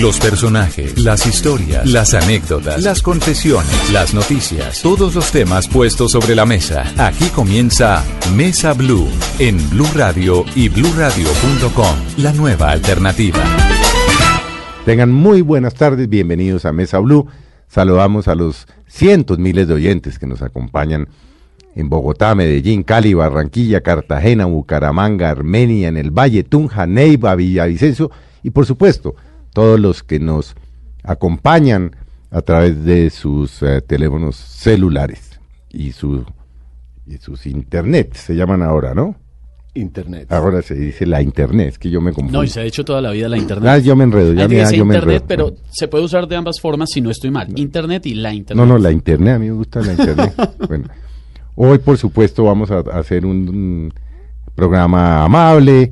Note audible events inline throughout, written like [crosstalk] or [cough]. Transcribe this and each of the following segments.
Los personajes, las historias, las anécdotas, las confesiones, las noticias, todos los temas puestos sobre la mesa. Aquí comienza Mesa Blue en Blue Radio y BlueRadio.com, la nueva alternativa. Tengan muy buenas tardes, bienvenidos a Mesa Blue. Saludamos a los cientos miles de oyentes que nos acompañan en Bogotá, Medellín, Cali, Barranquilla, Cartagena, Bucaramanga, Armenia, en el Valle, Tunja, Neiva, Villavicencio y por supuesto todos los que nos acompañan a través de sus eh, teléfonos celulares y, su, y sus internet, se llaman ahora, ¿no? Internet. Ahora se dice la internet, es que yo me confundo. No, y se ha hecho toda la vida la internet. Ah, yo me enredo, ya me, ah, yo me internet, enredo. pero se puede usar de ambas formas si no estoy mal. Internet y la internet. No, no, la internet, a mí me gusta la internet. [laughs] bueno, hoy por supuesto vamos a, a hacer un, un programa amable,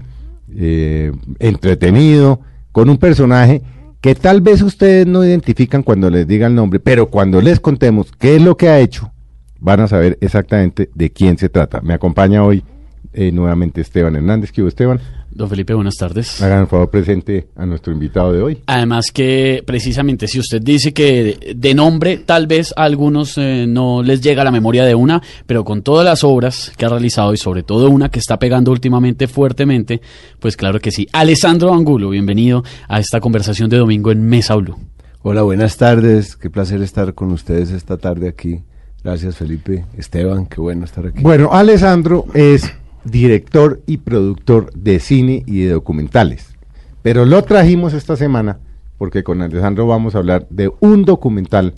eh, entretenido, con un personaje que tal vez ustedes no identifican cuando les diga el nombre, pero cuando les contemos qué es lo que ha hecho, van a saber exactamente de quién se trata. Me acompaña hoy eh, nuevamente Esteban Hernández. ¿Qué hubo, Esteban? Don Felipe, buenas tardes. Hagan el favor presente a nuestro invitado de hoy. Además que precisamente si usted dice que de, de nombre tal vez a algunos eh, no les llega a la memoria de una, pero con todas las obras que ha realizado y sobre todo una que está pegando últimamente fuertemente, pues claro que sí. Alessandro Angulo, bienvenido a esta conversación de domingo en Mesa Blue. Hola, buenas tardes. Qué placer estar con ustedes esta tarde aquí. Gracias, Felipe. Esteban, qué bueno estar aquí. Bueno, Alessandro es director y productor de cine y de documentales. Pero lo trajimos esta semana porque con Alessandro vamos a hablar de un documental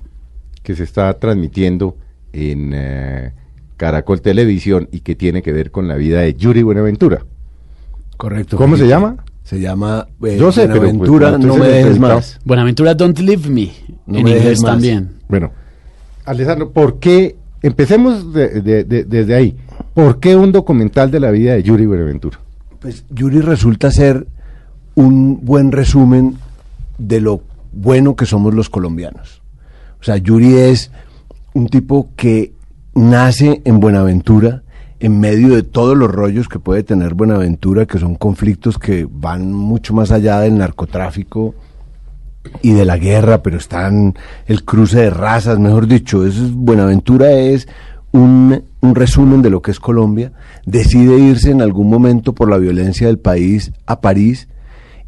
que se está transmitiendo en eh, Caracol Televisión y que tiene que ver con la vida de Yuri Buenaventura. Correcto. ¿Cómo se llama? Se llama eh, Yo sé, pero, pues, Buenaventura, no me dejes más. Buenaventura Don't Leave Me, No en me inglés dejes más. también. Bueno, Alessandro, ¿por qué? Empecemos de- de- de- desde ahí. ¿Por qué un documental de la vida de Yuri Buenaventura? Pues Yuri resulta ser un buen resumen de lo bueno que somos los colombianos. O sea, Yuri es un tipo que nace en Buenaventura, en medio de todos los rollos que puede tener Buenaventura, que son conflictos que van mucho más allá del narcotráfico y de la guerra, pero están el cruce de razas, mejor dicho, es, Buenaventura es un, un resumen de lo que es Colombia, decide irse en algún momento por la violencia del país a París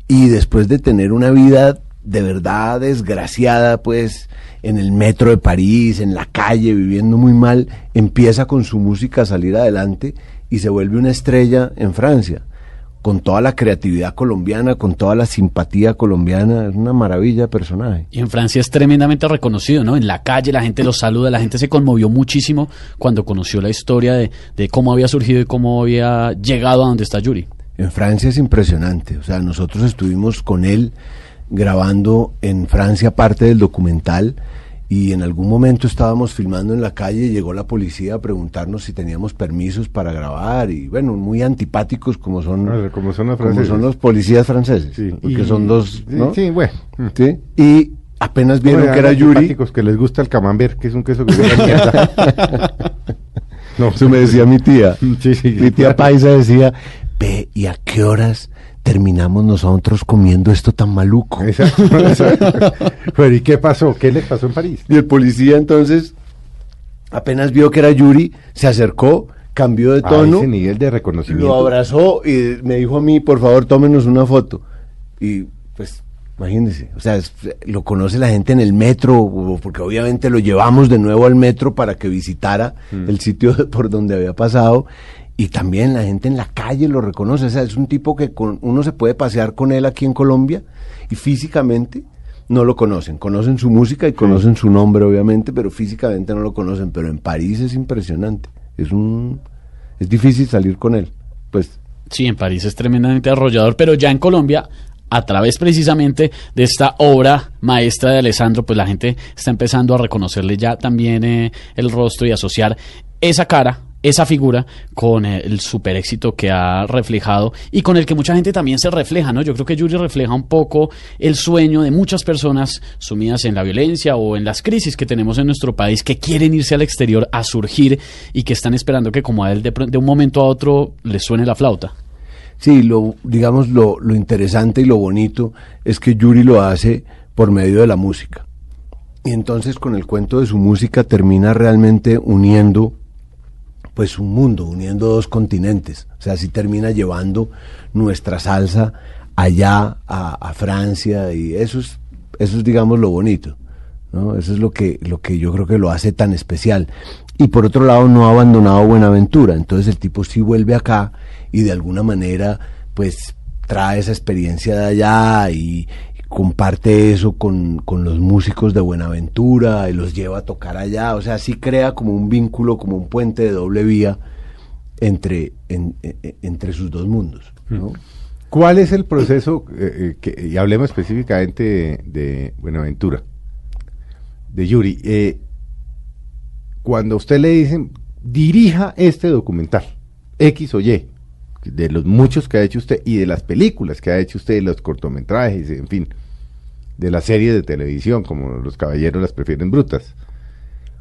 y después de tener una vida de verdad desgraciada, pues en el metro de París, en la calle, viviendo muy mal, empieza con su música a salir adelante y se vuelve una estrella en Francia con toda la creatividad colombiana, con toda la simpatía colombiana, es una maravilla de personaje. Y en Francia es tremendamente reconocido, ¿no? En la calle la gente lo saluda, la gente se conmovió muchísimo cuando conoció la historia de, de cómo había surgido y cómo había llegado a donde está Yuri. En Francia es impresionante, o sea, nosotros estuvimos con él grabando en Francia parte del documental y en algún momento estábamos filmando en la calle y llegó la policía a preguntarnos si teníamos permisos para grabar y bueno, muy antipáticos como son, Ah, como son los como franceses. son los policías franceses, Sí, porque y- son dos, ¿no? Sí, bueno. Sí, Y apenas vieron que era Yuri, que les gusta el camembert, que es un queso que [laughs] no, Eso me decía mi tía. [laughs] Sí, mi tía. Paisa decía, ve, ¿y a qué horas terminamos nosotros comiendo esto tan maluco? Exacto, [laughs] exacto. Pero ¿y qué pasó? ¿Qué les pasó en París? Y el policía entonces, apenas vio que era Yuri, se acercó, cambió de A tono, ese nivel de reconocimiento. lo abrazó y me dijo a mí, por favor, tómenos una foto. Y pues, imagínense, o sea, es- lo conoce la gente en el metro, porque obviamente lo llevamos de nuevo al metro para que visitara Mm. el sitio [laughs] por donde había pasado. Y también la gente en la calle lo reconoce. O sea, es un tipo que con, uno se puede pasear con él aquí en Colombia y físicamente no lo conocen. Conocen su música y conocen su nombre, obviamente, pero físicamente no lo conocen. Pero en París es impresionante. Es un es difícil salir con él. Pues Sí, en París es tremendamente arrollador, pero ya en Colombia a través precisamente de esta obra maestra de Alessandro, pues la gente está empezando a reconocerle ya también eh, el rostro y asociar esa cara esa figura con el super éxito que ha reflejado y con el que mucha gente también se refleja, ¿no? Yo creo que Yuri refleja un poco el sueño de muchas personas sumidas en la violencia o en las crisis que tenemos en nuestro país que quieren irse al exterior a surgir y que están esperando que como a él de, de un momento a otro les suene la flauta. Sí, lo, digamos, lo, lo interesante y lo bonito es que Yuri lo hace por medio de la música. Y entonces con el cuento de su música termina realmente uniendo pues un mundo, uniendo dos continentes. O sea, así termina llevando nuestra salsa allá a, Francia y eso es, eso es digamos lo bonito. ¿no? Eso es lo que, lo que yo creo que lo hace tan especial. Y por otro lado, no ha abandonado Buenaventura. Entonces el tipo sí vuelve acá y de alguna manera, pues trae esa experiencia de allá y comparte eso con, con los músicos de Buenaventura y los lleva a tocar allá. O sea, sí crea como un vínculo, como un puente de doble vía entre, en- en- entre sus dos mundos. ¿no? ¿Cuál es el proceso, eh, eh, que, y hablemos específicamente de, de Buenaventura, de Yuri? eh, cuando a usted le dicen, dirija este documental, X o Y, de los muchos que ha hecho usted y de las películas que ha hecho usted, los cortometrajes, en fin, de las series de televisión, como Los Caballeros las prefieren brutas.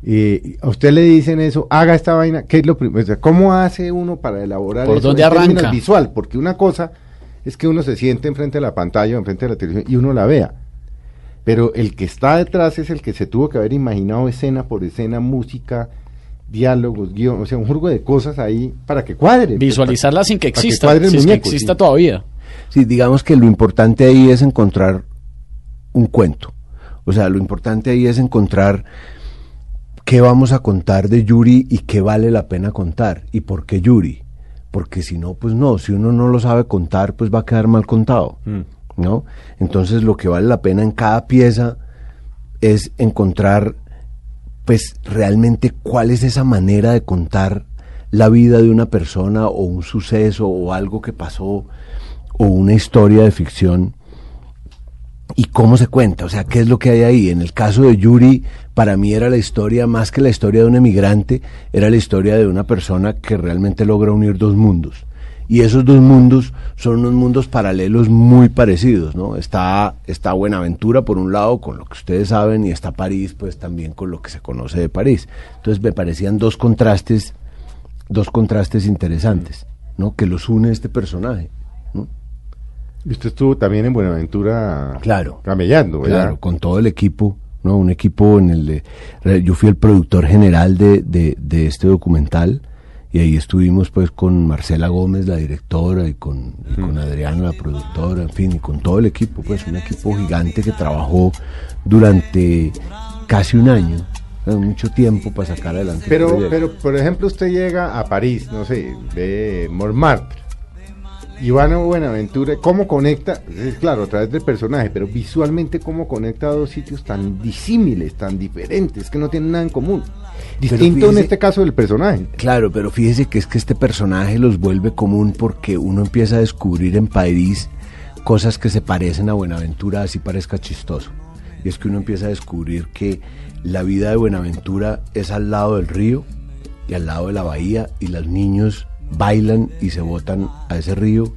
Eh, a usted le dicen eso, haga esta vaina, ¿qué es lo primero? O sea, ¿Cómo hace uno para elaborar ¿Por eso dónde en arranca? visual? Porque una cosa es que uno se siente enfrente de la pantalla o enfrente de la televisión y uno la vea. Pero el que está detrás es el que se tuvo que haber imaginado escena por escena, música, diálogos, guion, o sea, un juego de cosas ahí para que cuadre. Visualizarla sin que exista, cuadre el si es que exista sí. todavía. Sí, digamos que lo importante ahí es encontrar un cuento. O sea, lo importante ahí es encontrar qué vamos a contar de Yuri y qué vale la pena contar. ¿Y por qué Yuri? Porque si no, pues no, si uno no lo sabe contar, pues va a quedar mal contado. ¿No? Entonces lo que vale la pena en cada pieza es encontrar pues realmente cuál es esa manera de contar la vida de una persona o un suceso o algo que pasó o una historia de ficción y cómo se cuenta, o sea, qué es lo que hay ahí. En el caso de Yuri, para mí era la historia, más que la historia de un emigrante, era la historia de una persona que realmente logra unir dos mundos. Y esos dos mundos son unos mundos paralelos muy parecidos, ¿no? Está, está Buenaventura por un lado, con lo que ustedes saben, y está París, pues también con lo que se conoce de París. Entonces me parecían dos contrastes, dos contrastes interesantes, ¿no? Que los une este personaje, ¿no? Y usted estuvo también en Buenaventura Claro. camellando, ¿verdad? Claro, con todo el equipo, ¿no? Un equipo en el de, yo fui el productor general de, de, de este documental y ahí estuvimos pues con Marcela Gómez, la directora, y con, y con Adriana, la productora, en fin, y con todo el equipo, pues un equipo gigante que trabajó durante casi un año, mucho tiempo para sacar adelante. el Pero, proyecto. pero, por ejemplo, usted llega a París, no sé, ve Montmartre, y van a Buenaventura, ¿cómo conecta? Es claro, a través del personaje, pero visualmente, ¿cómo conecta dos sitios tan disímiles, tan diferentes, que no tienen nada en común? Distinto en este caso del personaje. Claro, pero fíjese que es que este personaje los vuelve común porque uno empieza a descubrir en París cosas que se parecen a Buenaventura, así parezca chistoso. Y es que uno empieza a descubrir que la vida de Buenaventura es al lado del río y al lado de la bahía y los niños bailan y se botan a ese río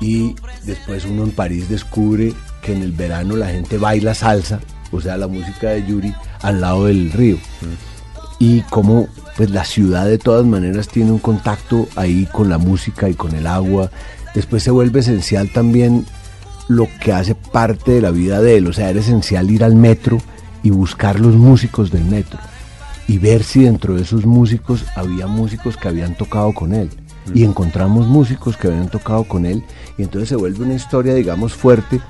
y después uno en París descubre que en el verano la gente baila salsa, o sea, la música de Yuri al lado del río y cómo pues la ciudad de todas maneras tiene un contacto ahí con la música y con el agua. Después se vuelve esencial también lo que hace parte de la vida de él, o sea, era esencial ir al metro y buscar los músicos del metro y ver si dentro de esos músicos había músicos que habían tocado con él. Y encontramos músicos que habían tocado con él y entonces se vuelve una historia, digamos, fuerte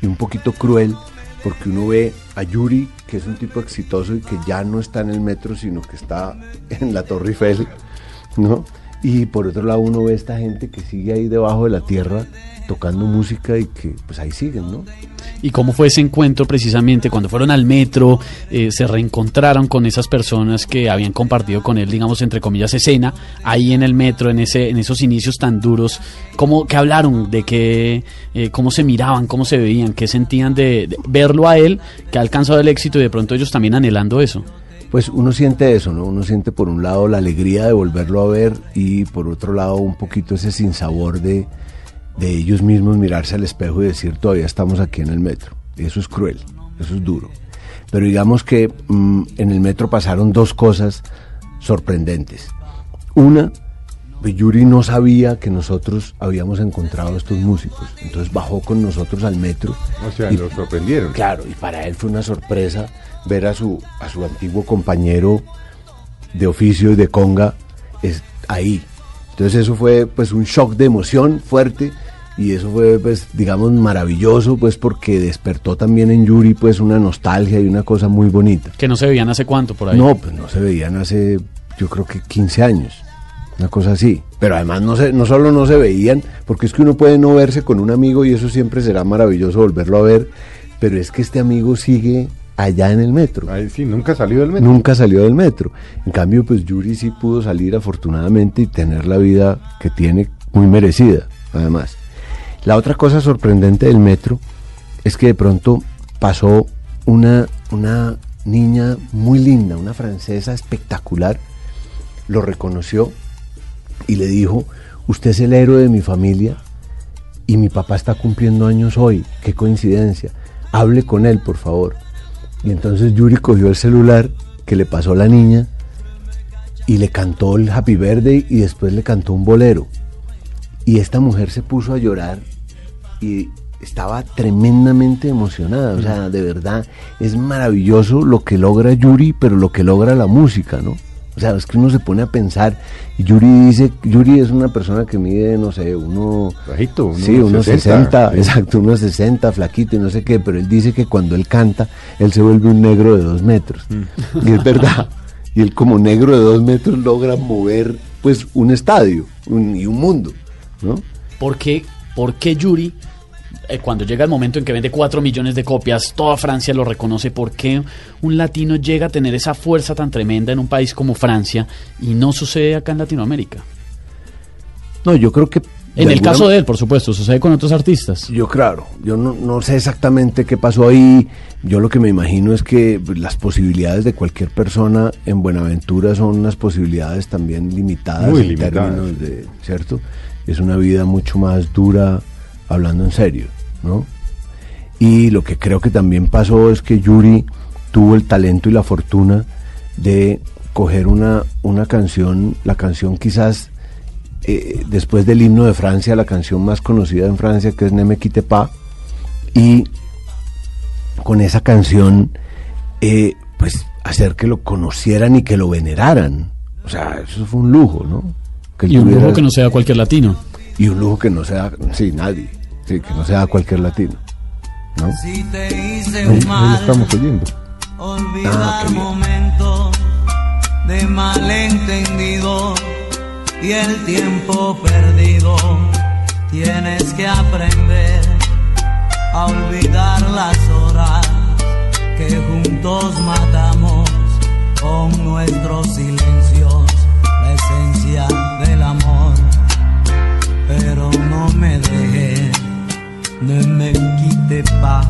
y un poquito cruel porque uno ve a Yuri, que es un tipo exitoso y que ya no está en el metro, sino que está en la Torre Eiffel, ¿no? Y por otro lado uno ve esta gente que sigue ahí debajo de la tierra tocando música y que pues ahí siguen, ¿no? ¿Y cómo fue ese encuentro precisamente cuando fueron al metro, eh, se reencontraron con esas personas que habían compartido con él, digamos, entre comillas, escena, ahí en el metro, en, ese, en esos inicios tan duros? ¿Cómo, ¿Qué hablaron? ¿De qué, eh, cómo se miraban, cómo se veían, qué sentían de, de verlo a él, que ha alcanzado el éxito y de pronto ellos también anhelando eso? Pues uno siente eso, ¿no? Uno siente por un lado la alegría de volverlo a ver y por otro lado un poquito ese sinsabor de, de ellos mismos mirarse al espejo y decir todavía estamos aquí en el metro. Y eso es cruel, eso es duro. Pero digamos que mm, en el metro pasaron dos cosas sorprendentes. Una, Yuri no sabía que nosotros habíamos encontrado estos músicos. Entonces bajó con nosotros al metro. O sea, y- lo sorprendieron. Claro, y para él fue una sorpresa ver a su, a su antiguo compañero de oficio y de conga es, ahí. Entonces eso fue pues un shock de emoción fuerte y eso fue pues digamos maravilloso pues porque despertó también en Yuri pues una nostalgia y una cosa muy bonita. Que no se veían hace cuánto por ahí. No, pues no se veían hace yo creo que 15 años. Una cosa así. Pero además no, se, no solo no se veían, porque es que uno puede no verse con un amigo y eso siempre será maravilloso volverlo a ver, pero es que este amigo sigue allá en el metro. Ahí sí, nunca salió del metro. Nunca salió del metro. En cambio, pues Yuri sí pudo salir afortunadamente y tener la vida que tiene muy merecida, además. La otra cosa sorprendente del metro es que de pronto pasó una, una niña muy linda, una francesa espectacular, lo reconoció y le dijo, usted es el héroe de mi familia y mi papá está cumpliendo años hoy, qué coincidencia, hable con él, por favor. Y entonces Yuri cogió el celular que le pasó la niña y le cantó el Happy Birthday y después le cantó un bolero. Y esta mujer se puso a llorar y estaba tremendamente emocionada. O sea, de verdad, es maravilloso lo que logra Yuri, pero lo que logra la música, ¿no? O sea, es que uno se pone a pensar, y Yuri dice, Yuri es una persona que mide, no sé, uno... Bajito, uno sí, unos 60, sí. exacto, unos 60, flaquito y no sé qué, pero él dice que cuando él canta, él se vuelve un negro de dos metros. Y es verdad. Y él como negro de dos metros logra mover, pues, un estadio un- y un mundo, ¿no? ¿Por qué, por qué Yuri, eh, cuando llega el momento en que vende 4 millones de copias, toda Francia lo reconoce? ¿Por qué un latino llega a tener esa fuerza tan tremenda en un país como Francia y no sucede acá en Latinoamérica? No, yo creo que... En el alguna caso de él, por supuesto, sucede con otros artistas. Yo claro, yo no, no sé exactamente qué pasó ahí. Yo lo que me imagino es que las posibilidades de cualquier persona en Buenaventura son unas posibilidades también limitadas Muy en limitadas. términos de, ¿cierto? Es una vida mucho más dura hablando en serio, ¿no? Y lo que creo que también pasó es que Yuri tuvo el talento y la fortuna de coger una, una canción, la canción quizás eh, después del himno de Francia, la canción más conocida en Francia, que es Ne me quitte pas, y con esa canción, eh, pues hacer que lo conocieran y que lo veneraran. O sea, eso fue un lujo, ¿no? Que Y un lujo que no sea cualquier latino. Y un lujo que no sea, sí, nadie, sí, que no sea cualquier latino, ¿no? Si te hice Ahí, ahí estamos oyendo. olvidar Ah, momentos de malentendido y el tiempo perdido. Tienes que aprender a olvidar las horas que juntos matamos con nuestros silencios, la esencia del amor. Pero no me dejes, no me quite paz.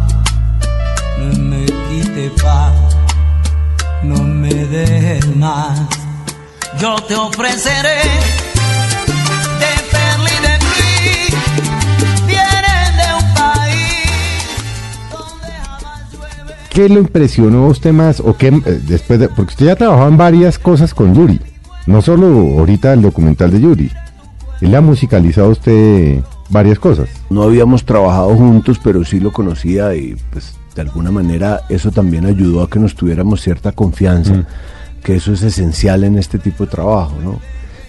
Ne me quite pas, no me dejes más. Yo te ofreceré de perla de mí. Vienen de un país donde jamás llueve. ¿Qué lo impresionó a usted más? O qué, eh, después de, porque usted ya trabajó en varias cosas con Yuri. No solo ahorita el documental de Yuri. Él le ha musicalizado usted varias cosas. No habíamos trabajado juntos, pero sí lo conocía y pues de alguna manera eso también ayudó a que nos tuviéramos cierta confianza, que eso es esencial en este tipo de trabajo, ¿no?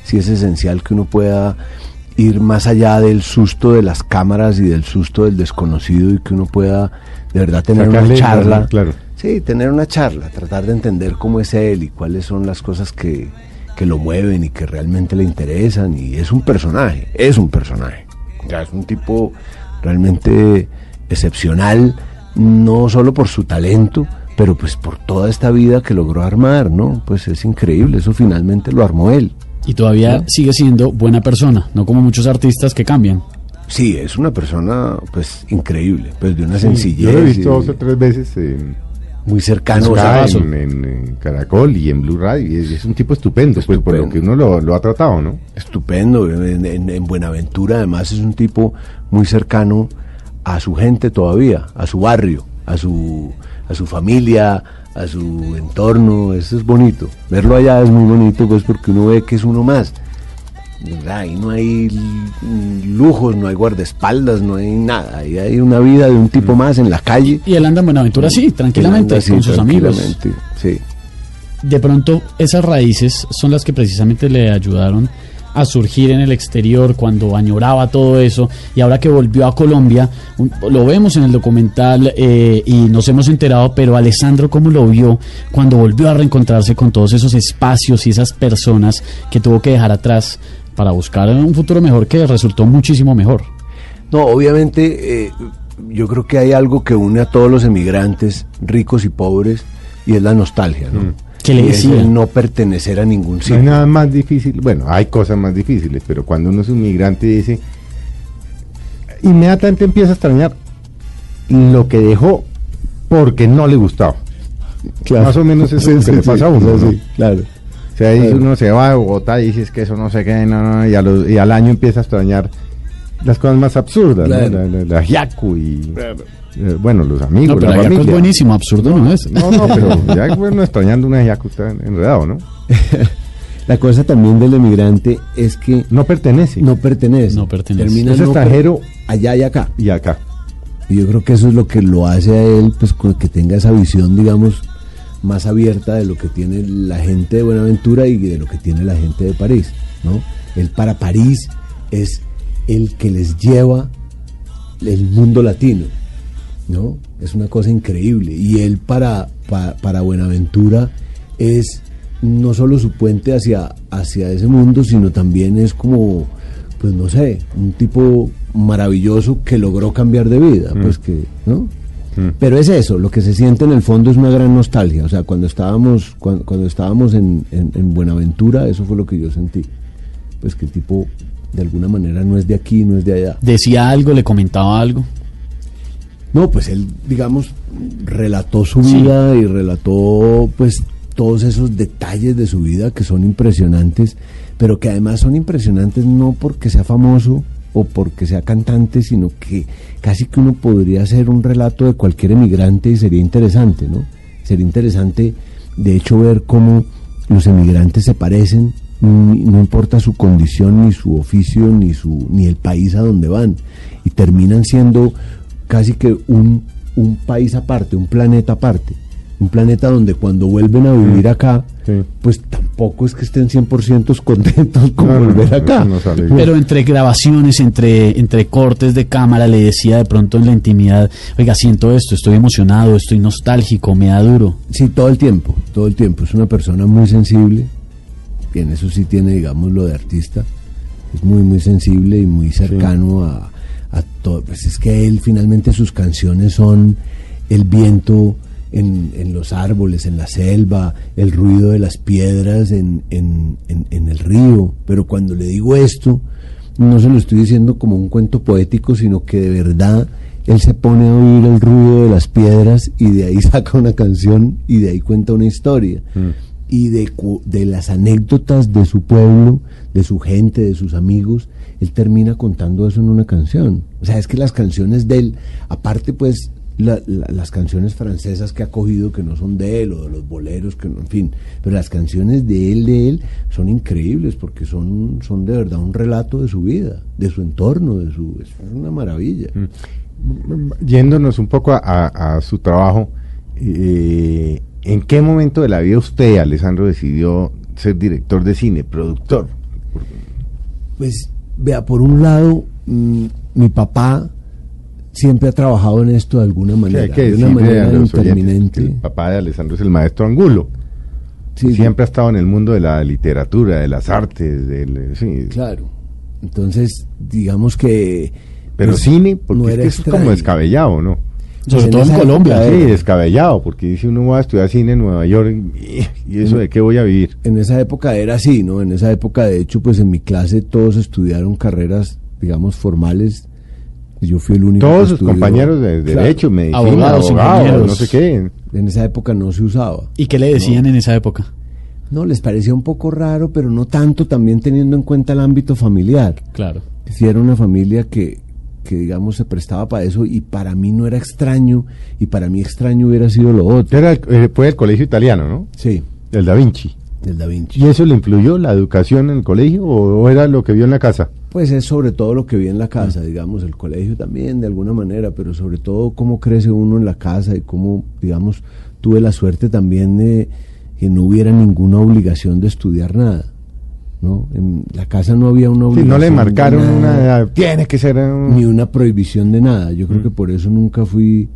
Sí es esencial que uno pueda ir más allá del susto de las cámaras y del susto del desconocido y que uno pueda de verdad tener Sacarle una charla. claro. Sí, tener una charla, tratar de entender cómo es él y cuáles son las cosas que, que lo mueven y que realmente le interesan y es un personaje, es un personaje. Ya es un tipo realmente excepcional, no solo por su talento, pero pues por toda esta vida que logró armar, ¿no? Pues es increíble, eso finalmente lo armó él. Y todavía sigue siendo buena persona, no como muchos artistas que cambian. Sí, es una persona pues increíble, pues de una Sí, sencillez. Yo lo he visto dos o tres veces en, muy cercano acá en, en- en Caracol y en Blue Radio. Es, es un tipo estupendo, pues por lo que uno lo, lo ha tratado, ¿no? Estupendo, en, en- en Buenaventura además es un tipo muy cercano a su gente todavía, a su barrio, a su, a su familia, a su entorno, eso es bonito. Verlo allá es muy bonito pues porque uno ve que es uno más. Ahí no hay lujos, no hay guardaespaldas, no hay nada. Ahí hay una vida de un tipo más en la calle. Y él anda en Buenaventura, sí, tranquilamente, así, con sus amigos. Sí. De pronto, esas raíces son las que precisamente le ayudaron a surgir en el exterior cuando añoraba todo eso y ahora que volvió a Colombia, lo vemos en el documental eh, y nos hemos enterado, pero Alessandro, ¿cómo lo vio cuando volvió a reencontrarse con todos esos espacios y esas personas que tuvo que dejar atrás para buscar un futuro mejor que resultó muchísimo mejor? No, obviamente eh, yo creo que hay algo que une a todos los emigrantes, ricos y pobres, y es la nostalgia, ¿no? ¿Qué le Y es decía? el no pertenecer a ningún No sitio. hay nada más difícil, bueno, hay cosas más difíciles, pero cuando uno es un migrante dice, inmediatamente empieza a extrañar lo que dejó porque no le gustaba. Más o menos eso es lo que le [laughs] pasa a uno. ¿no? claro. O sea, uno se va a Bogotá y dice es que eso no sé qué, no, no, y, a los- y al año empieza a extrañar las cosas más absurdas, ¿no? Claro. La, la, y, eh, bueno, los No, amigos, pero la es buenísimo, absurdo no es. No, no, pero ya bueno, extrañando una ajiaco está enredado, ¿no? [laughs] La cosa también del emigrante es que No pertenece. no pertenece. No pertenece. Termina Es no per- extranjero allá y acá. y acá. Y yo creo que eso es lo que lo hace a él, pues con que tenga esa visión, digamos, más abierta de lo que tiene la gente de Buenaventura y de lo que tiene la gente de París, ¿no? Él para París es el que les lleva el mundo latino, ¿no? Es una cosa increíble. Y él para, pa- para Buenaventura es no solo su puente hacia, hacia ese mundo, sino también es como, pues no sé, un tipo maravilloso que logró cambiar de vida, pues que, ¿no? Pero es eso, lo que se siente en el fondo es una gran nostalgia. O sea, cuando estábamos, cuando, cuando estábamos en, en- en Buenaventura, eso fue lo que yo sentí. Pues que el tipo, de alguna manera, no es de aquí, no es de allá. Decía algo, le comentaba algo. No, pues él, digamos, relató su Sí. vida y relató, pues, todos esos detalles de su vida que son impresionantes, pero que además son impresionantes no porque sea famoso o porque sea cantante, sino que casi que uno podría hacer un relato de cualquier emigrante y sería interesante, ¿no? Sería interesante, de hecho, ver cómo los emigrantes se parecen, ni- no importa su condición, ni su oficio, ni, su, ni el país a donde van, y terminan siendo casi que un, un país aparte, un planeta aparte. Un planeta donde cuando vuelven a vivir acá, Sí. pues tampoco es que estén 100% contentos con volver no, acá. no. Pero entre grabaciones, entre, entre cortes de cámara, le decía de pronto en la intimidad, oiga, siento esto, estoy emocionado, estoy nostálgico, me da duro. Sí, todo el tiempo, todo el tiempo. Es una persona muy sensible. Y en eso sí tiene, digamos, lo de artista. Es muy, muy sensible y muy cercano a, a todo. Pues es que él finalmente sus canciones son el viento en, en los árboles, en la selva, el ruido de las piedras en, en, en- el río. Pero cuando le digo esto, no se lo estoy diciendo como un cuento poético, sino que de verdad él se pone a oír el ruido de las piedras y de ahí [laughs] saca una canción y de ahí cuenta una historia. Y de, de las anécdotas de su pueblo, de su gente, de sus amigos, él termina contando eso en una canción. O sea, es que las canciones de él, aparte pues la- la- las canciones francesas que ha cogido que no son de él o de los boleros que no, en fin, pero las canciones de él de él son increíbles porque son son de verdad un relato de su vida, de su entorno, de su es una maravilla. Yéndonos un poco a, a- a su trabajo, eh, ¿en qué momento de la vida usted, Alessandro, decidió ser director de cine, productor? Pues vea, por un lado, mm, mi papá siempre ha trabajado en esto de alguna Sí, manera, hay que de una manera interminente. el papá de Alessandro es el maestro Angulo. Sí, Siempre ha estado en el mundo de la literatura, de las artes, del, sí. Claro. Entonces, digamos que... Pero pues, cine, porque no es, que como descabellado, ¿no? Sobre en todo en Colombia. época Sí, era- descabellado, porque dice uno va a estudiar cine en Nueva York y, y eso de qué voy a vivir. En esa época era así, ¿no? En esa época, de hecho, pues en mi clase todos estudiaron carreras, digamos, formales. Yo fui el único Todos sus compañeros de Claro. derecho, medicina, Abogados, abogados, ingenieros. no sé qué. En esa época no se usaba. ¿Y qué le decían en esa época? No, les parecía un poco raro, pero no tanto también teniendo en cuenta el ámbito familiar. Claro. Si era una familia que, que, digamos, se prestaba para eso y para mí no era extraño y para mí extraño hubiera sido lo otro. Era el- eh, fue el colegio italiano, ¿no? Sí, El Da Vinci. del Da Vinci. ¿Y eso le influyó la educación en el colegio o, o era lo que vio en la casa? Pues es sobre todo lo que vi en la casa, Mm. digamos, el colegio también de alguna manera, pero sobre todo cómo crece uno en la casa y cómo, digamos, tuve la suerte también de que no hubiera ninguna obligación de estudiar nada. ¿no? En la casa no había una Sí, obligación. no le de marcaron nada, una tiene que ser... un- Ni una prohibición de nada. Yo Mm. creo que por eso nunca fui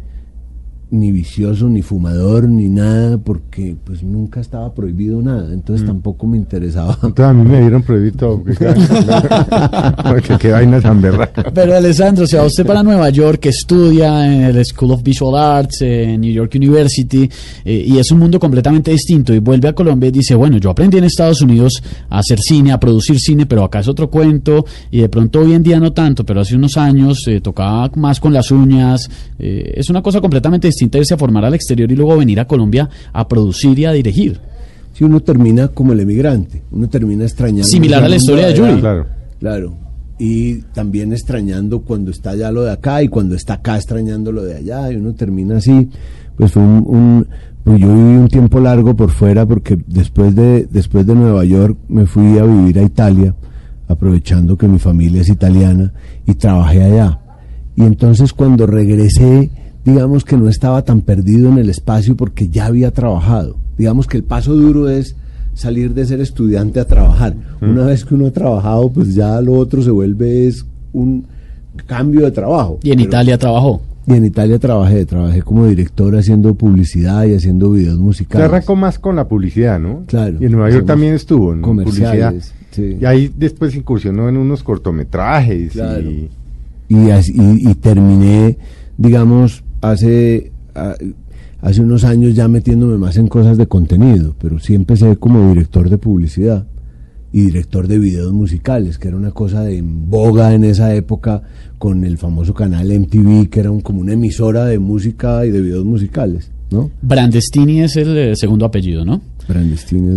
ni vicioso, ni fumador, ni nada, porque pues nunca estaba prohibido nada. Mm. Entonces tampoco me interesaba. Entonces a mí me dieron prohibir todo. Porque, [laughs] porque qué vaina tan berraca. Pero Alessandro, se va usted para Nueva York, que estudia en el School of Visual Arts, en New York University, eh, y es un mundo completamente distinto, y vuelve a Colombia y dice, bueno, yo aprendí en Estados Unidos a hacer cine, a producir cine, pero acá es otro cuento, y de pronto hoy en día no tanto, pero hace unos años eh, tocaba más con las uñas, eh, es una cosa completamente distinta irse a formar al exterior y luego venir a Colombia a producir y a dirigir. Si uno termina como el emigrante, uno termina extrañando. Similar a la historia de. Yuri. Claro. Claro. Y también extrañando cuando está allá lo de acá y cuando está acá extrañando lo de allá y uno termina así. Pues fue un, un- pues yo viví un tiempo largo por fuera porque después de después de Nueva York me fui a vivir a Italia, aprovechando que mi familia es italiana y trabajé allá. Y entonces cuando regresé, digamos que no estaba tan perdido en el espacio porque ya había trabajado. Digamos que el paso duro es salir de ser estudiante a trabajar. Una vez que uno ha trabajado, pues ya lo otro se vuelve es un cambio de trabajo. Y en Pero- Italia trabajó. Y en Italia trabajé, trabajé como director haciendo publicidad y haciendo videos Se musicales. arrancó más con la publicidad, ¿no? Claro. Y en Nueva York también estuvo en publicidad. comerciales, sí. Y ahí después incursionó en unos cortometrajes. Claro. Y, y, as- y- y terminé, digamos, hace, hace unos años ya metiéndome más en cosas de contenido, pero sí empecé como director de publicidad y director de videos musicales, que era una cosa de en boga en esa época con el famoso canal MTV, que era como una emisora de música y de videos musicales, ¿no? Brandestini es el eh, segundo apellido, ¿no?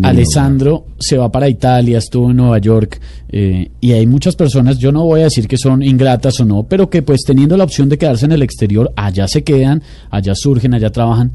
Alessandro se va para Italia, estuvo en Nueva York eh, y hay muchas personas, yo no voy a decir que son ingratas o no, pero que pues teniendo la opción de quedarse en el exterior, allá se quedan, allá surgen, allá trabajan.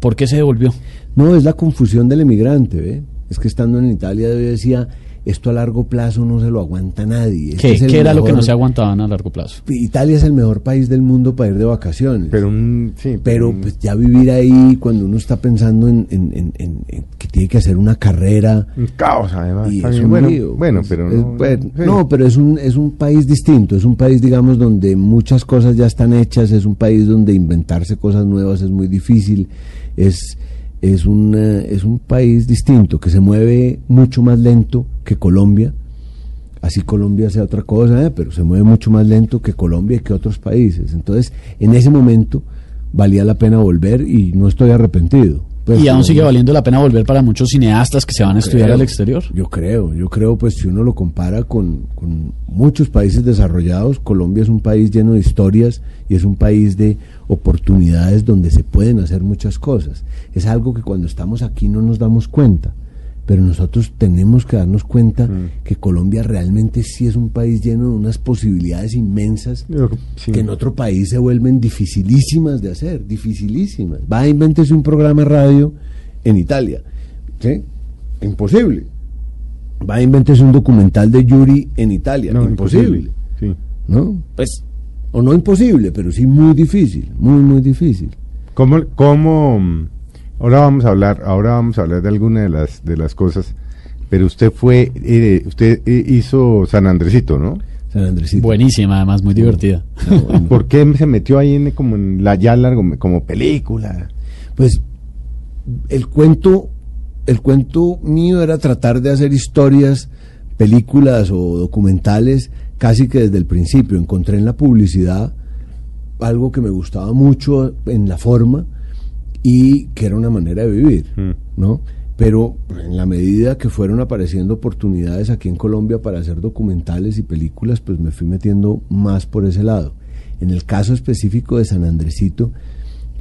¿Por qué se devolvió? No, es la confusión del emigrante, ¿ve? Es que estando en Italia yo decía, esto a largo plazo no se lo aguanta nadie. Este ¿Qué, es el qué era lo que no se aguantaban a largo plazo? Italia es el mejor país del mundo para ir de vacaciones. pero un, sí, Pero un- pues ya vivir ahí cuando uno está pensando en, en- en- en- en que tiene que hacer una carrera un caos además. y es un bueno, lío, bueno, pues, pero es- no, sí. no, pero es un es un país distinto, es un país digamos donde muchas cosas ya están hechas, es un país donde inventarse cosas nuevas es muy difícil, es es un eh, es un país distinto que se mueve mucho más lento que Colombia. Así Colombia sea otra cosa, eh, pero se mueve mucho más lento que Colombia y que otros países. Entonces, en ese momento valía la pena volver y no estoy arrepentido. Pues, y aún sigue valiendo la pena volver para muchos cineastas que se van a estudiar creo, al exterior. Yo creo, yo creo, pues si uno lo compara con, con muchos países desarrollados, Colombia es un país lleno de historias y es un país de oportunidades donde se pueden hacer muchas cosas. Es algo que cuando estamos aquí no nos damos cuenta, pero nosotros tenemos que darnos cuenta Mm. que Colombia realmente sí es un país lleno de unas posibilidades inmensas sí. que en otro país se vuelven dificilísimas de hacer, dificilísimas. Va a inventarse un programa de radio en Italia. ¿Sí? Imposible. Va a inventarse un documental de Yuri en Italia. No, imposible. Sí. ¿No? Pues, o no imposible, pero sí muy difícil, muy, muy difícil. ¿Cómo, cómo, ahora vamos a hablar, ahora vamos a hablar de alguna de las, de las cosas, pero usted fue, eh, usted eh, hizo San Andresito, ¿no? San Andresito. Buenísima, además, muy divertida. Ah, bueno. [laughs] ¿Por qué se metió ahí en, como en la ya largo, como película? Pues el cuento el cuento mío era tratar de hacer historias, películas o documentales casi que desde el principio. Encontré en la publicidad algo que me gustaba mucho en la forma y que era una manera de vivir, ¿no? Pero en la medida que fueron apareciendo oportunidades aquí en Colombia para hacer documentales y películas, pues me fui metiendo más por ese lado. En el caso específico de San Andresito,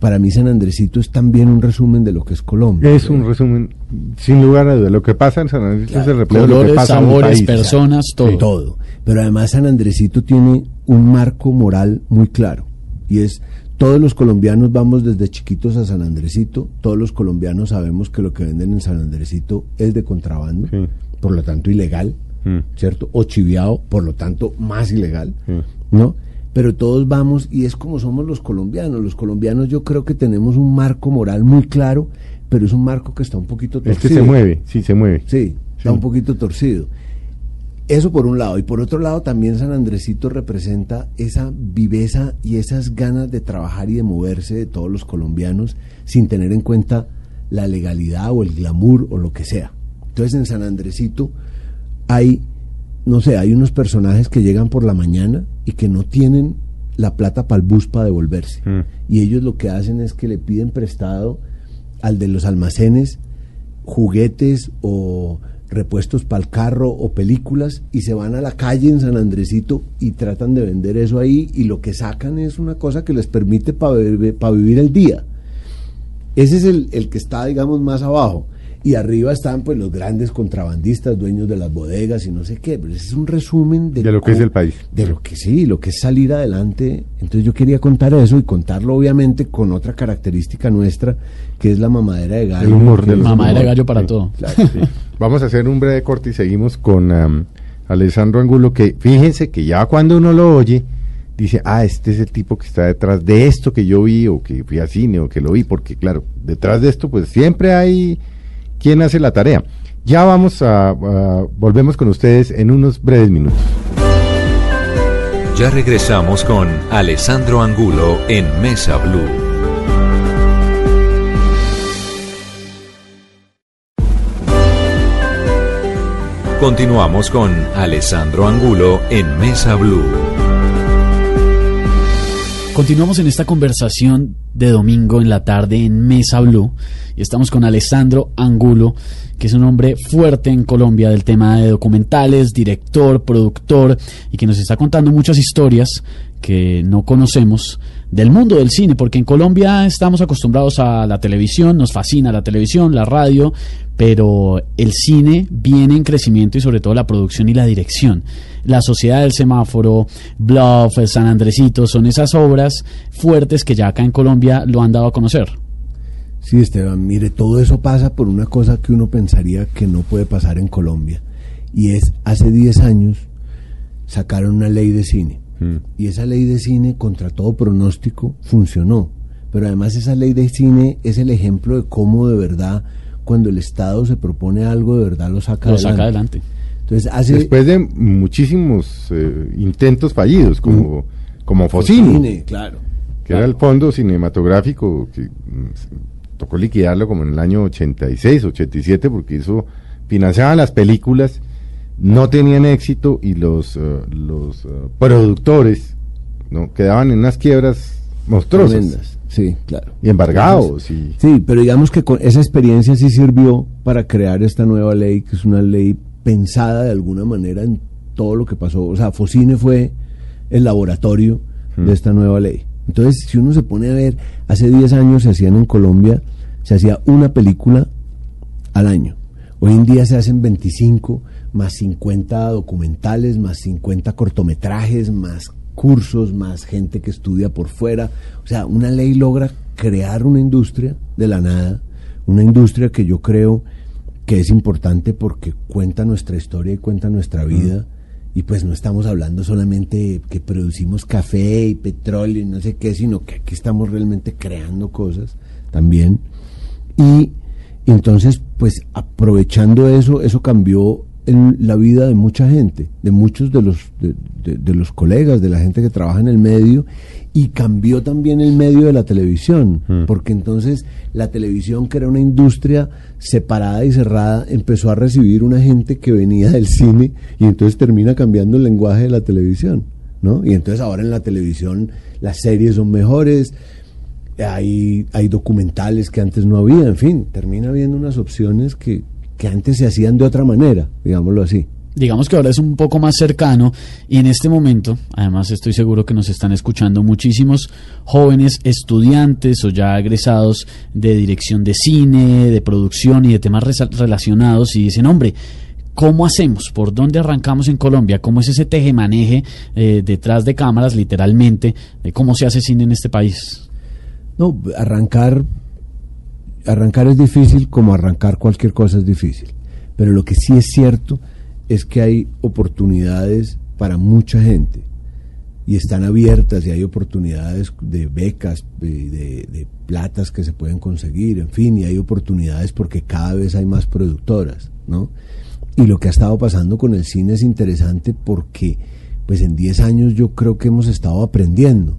para mí San Andresito es también un resumen de lo que es Colombia. Es un resumen, sin lugar a dudas, lo que pasa en San Andresito es el reflejo de lo que en sabores, país. personas, todo. todo. Pero además San Andresito tiene un marco moral muy claro. Y es, todos los colombianos vamos desde chiquitos a San Andresito, todos los colombianos sabemos que lo que venden en San Andresito es de contrabando, Sí. por lo tanto ilegal, Mm. ¿cierto? O chiviado, por lo tanto más ilegal, Mm. ¿no? Pero todos vamos y es como somos los colombianos. Los colombianos yo creo que tenemos un marco moral muy claro, pero es un marco que está un poquito torcido. Es que se mueve, sí, se mueve. Sí, está Sí. un poquito torcido. Eso por un lado. Y por otro lado también San Andresito representa esa viveza y esas ganas de trabajar y de moverse de todos los colombianos sin tener en cuenta la legalidad o el glamour o lo que sea. Entonces en San Andresito hay, no sé, hay unos personajes que llegan por la mañana y que no tienen la plata para el bus para devolverse. Mm. Y ellos lo que hacen es que le piden prestado al de los almacenes juguetes o repuestos para el carro o películas y se van a la calle en San Andresito y tratan de vender eso ahí y lo que sacan es una cosa que les permite para vivir el día. Ese es el, el que está, digamos, más abajo. Y arriba están pues los grandes contrabandistas, dueños de las bodegas y no sé qué. Pero ese es un resumen de, De lo que es el país. De lo que sí, lo que es salir adelante. Entonces yo quería contar eso y contarlo obviamente con otra característica nuestra, que es la mamadera de gallo. El humor de Mamadera de gallo para Sí, todo. Claro. sí. [laughs] Vamos a hacer un breve corte y seguimos con am, Alessandro Angulo, que fíjense que ya cuando uno lo oye, dice, ah, este es el tipo que está detrás de esto que yo vi, o que fui a cine, o que lo vi, porque claro, detrás de esto, pues siempre hay quien hace la tarea. Ya vamos a, a- volvemos con ustedes en unos breves minutos. Ya regresamos con Alessandro Angulo en Mesa Blue. Continuamos con Alessandro Angulo en Mesa Blue. Continuamos en esta conversación de domingo en la tarde en Mesa Blue y estamos con Alessandro Angulo, que es un hombre fuerte en Colombia del tema de documentales, director, productor y que nos está contando muchas historias que no conocemos del mundo del cine, porque en Colombia estamos acostumbrados a la televisión, nos fascina la televisión, la radio, pero el cine viene en crecimiento y sobre todo la producción y la dirección. La Sociedad del Semáforo, Bluff, San Andresito, son esas obras fuertes que ya acá en Colombia lo han dado a conocer. Sí, Esteban, mire, todo eso pasa por una cosa que uno pensaría que no puede pasar en Colombia. Y es, hace 10 años sacaron una ley de cine. Mm. Y esa ley de cine, contra todo pronóstico, funcionó. Pero además esa ley de cine es el ejemplo de cómo de verdad, cuando el Estado se propone algo, de verdad lo saca Lo adelante. saca adelante. Entonces hace... Después de muchísimos eh, intentos fallidos, como, como Focine, claro. que era el fondo cinematográfico que mm, tocó liquidarlo como en el año 86, 87, porque eso financiaba las películas, no tenían éxito y los, eh, los eh, productores no quedaban en unas quiebras monstruosas Tremendas. Sí, claro. y embargados. Y, Sí, pero digamos que con esa experiencia sí sirvió para crear esta nueva ley, que es una ley pensada de alguna manera en todo lo que pasó. O sea, Focine fue el laboratorio de esta nueva ley. Entonces, si uno se pone a ver, hace 10 años se hacían en Colombia, se hacía una película al año. Hoy en día se hacen 25, más 50 documentales, más 50 cortometrajes, más cursos, más gente que estudia por fuera. O sea, una ley logra crear una industria de la nada, una industria que yo creo que es importante porque cuenta nuestra historia y cuenta nuestra vida. Y pues no estamos hablando solamente que producimos café y petróleo y no sé qué, sino que aquí estamos realmente creando cosas también. Y entonces, pues aprovechando eso, eso cambió en la vida de mucha gente, de muchos de los, de, de- de los colegas, de la gente que trabaja en el medio, y cambió también el medio de la televisión, porque entonces la televisión, que era una industria separada y cerrada, empezó a recibir una gente que venía del cine y entonces termina cambiando el lenguaje de la televisión, ¿no? Y entonces ahora en la televisión las series son mejores, hay, hay documentales que antes no había, en fin, termina habiendo unas opciones que, que antes se hacían de otra manera, digámoslo así. digamos que ahora es un poco más cercano y en este momento, además estoy seguro que nos están escuchando muchísimos jóvenes estudiantes o ya egresados de dirección de cine, de producción y de temas relacionados y dicen, hombre, ¿cómo hacemos? ¿Por dónde arrancamos en Colombia? ¿Cómo es ese tejemaneje eh, detrás de cámaras, literalmente, de cómo se hace cine en este país? No, arrancar, arrancar es difícil como arrancar cualquier cosa es difícil. Pero lo que sí es cierto es que hay oportunidades para mucha gente y están abiertas y hay oportunidades de becas, de, de- platas que se pueden conseguir, en fin, y hay oportunidades porque cada vez hay más productoras, ¿no? Y lo que ha estado pasando con el cine es interesante porque, pues en 10 años yo creo que hemos estado aprendiendo.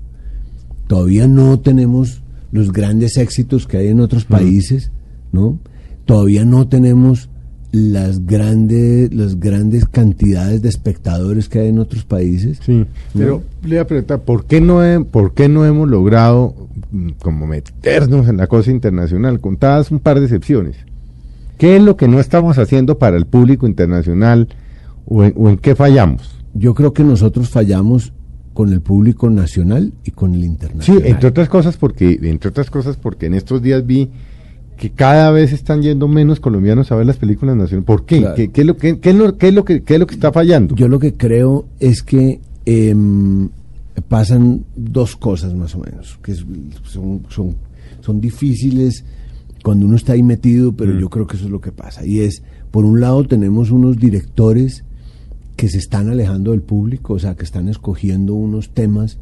Todavía no tenemos los grandes éxitos que hay en otros países, ¿no? Todavía no tenemos las grandes, las grandes cantidades de espectadores que hay en otros países. Sí, pero le voy a preguntar, ¿por qué no, he- por qué no hemos logrado mm, como meternos en la cosa internacional? Contadas un par de excepciones. ¿Qué es lo que no estamos haciendo para el público internacional o en, o en qué fallamos? Yo creo que nosotros fallamos con el público nacional y con el Sí, internacional. entre otras cosas porque entre otras cosas porque en estos días vi que cada vez están yendo menos colombianos a ver las películas nacionales. ¿Por qué? Claro. ¿Qué, qué es lo que qué es lo, qué es lo que qué es lo que está fallando? Yo lo que creo es que em, pasan dos cosas más o menos, que son, son, son difíciles cuando uno está ahí metido, pero Mm. yo creo que eso es lo que pasa. Y es, por un lado tenemos unos directores que se están alejando del público, o sea, que están escogiendo unos temas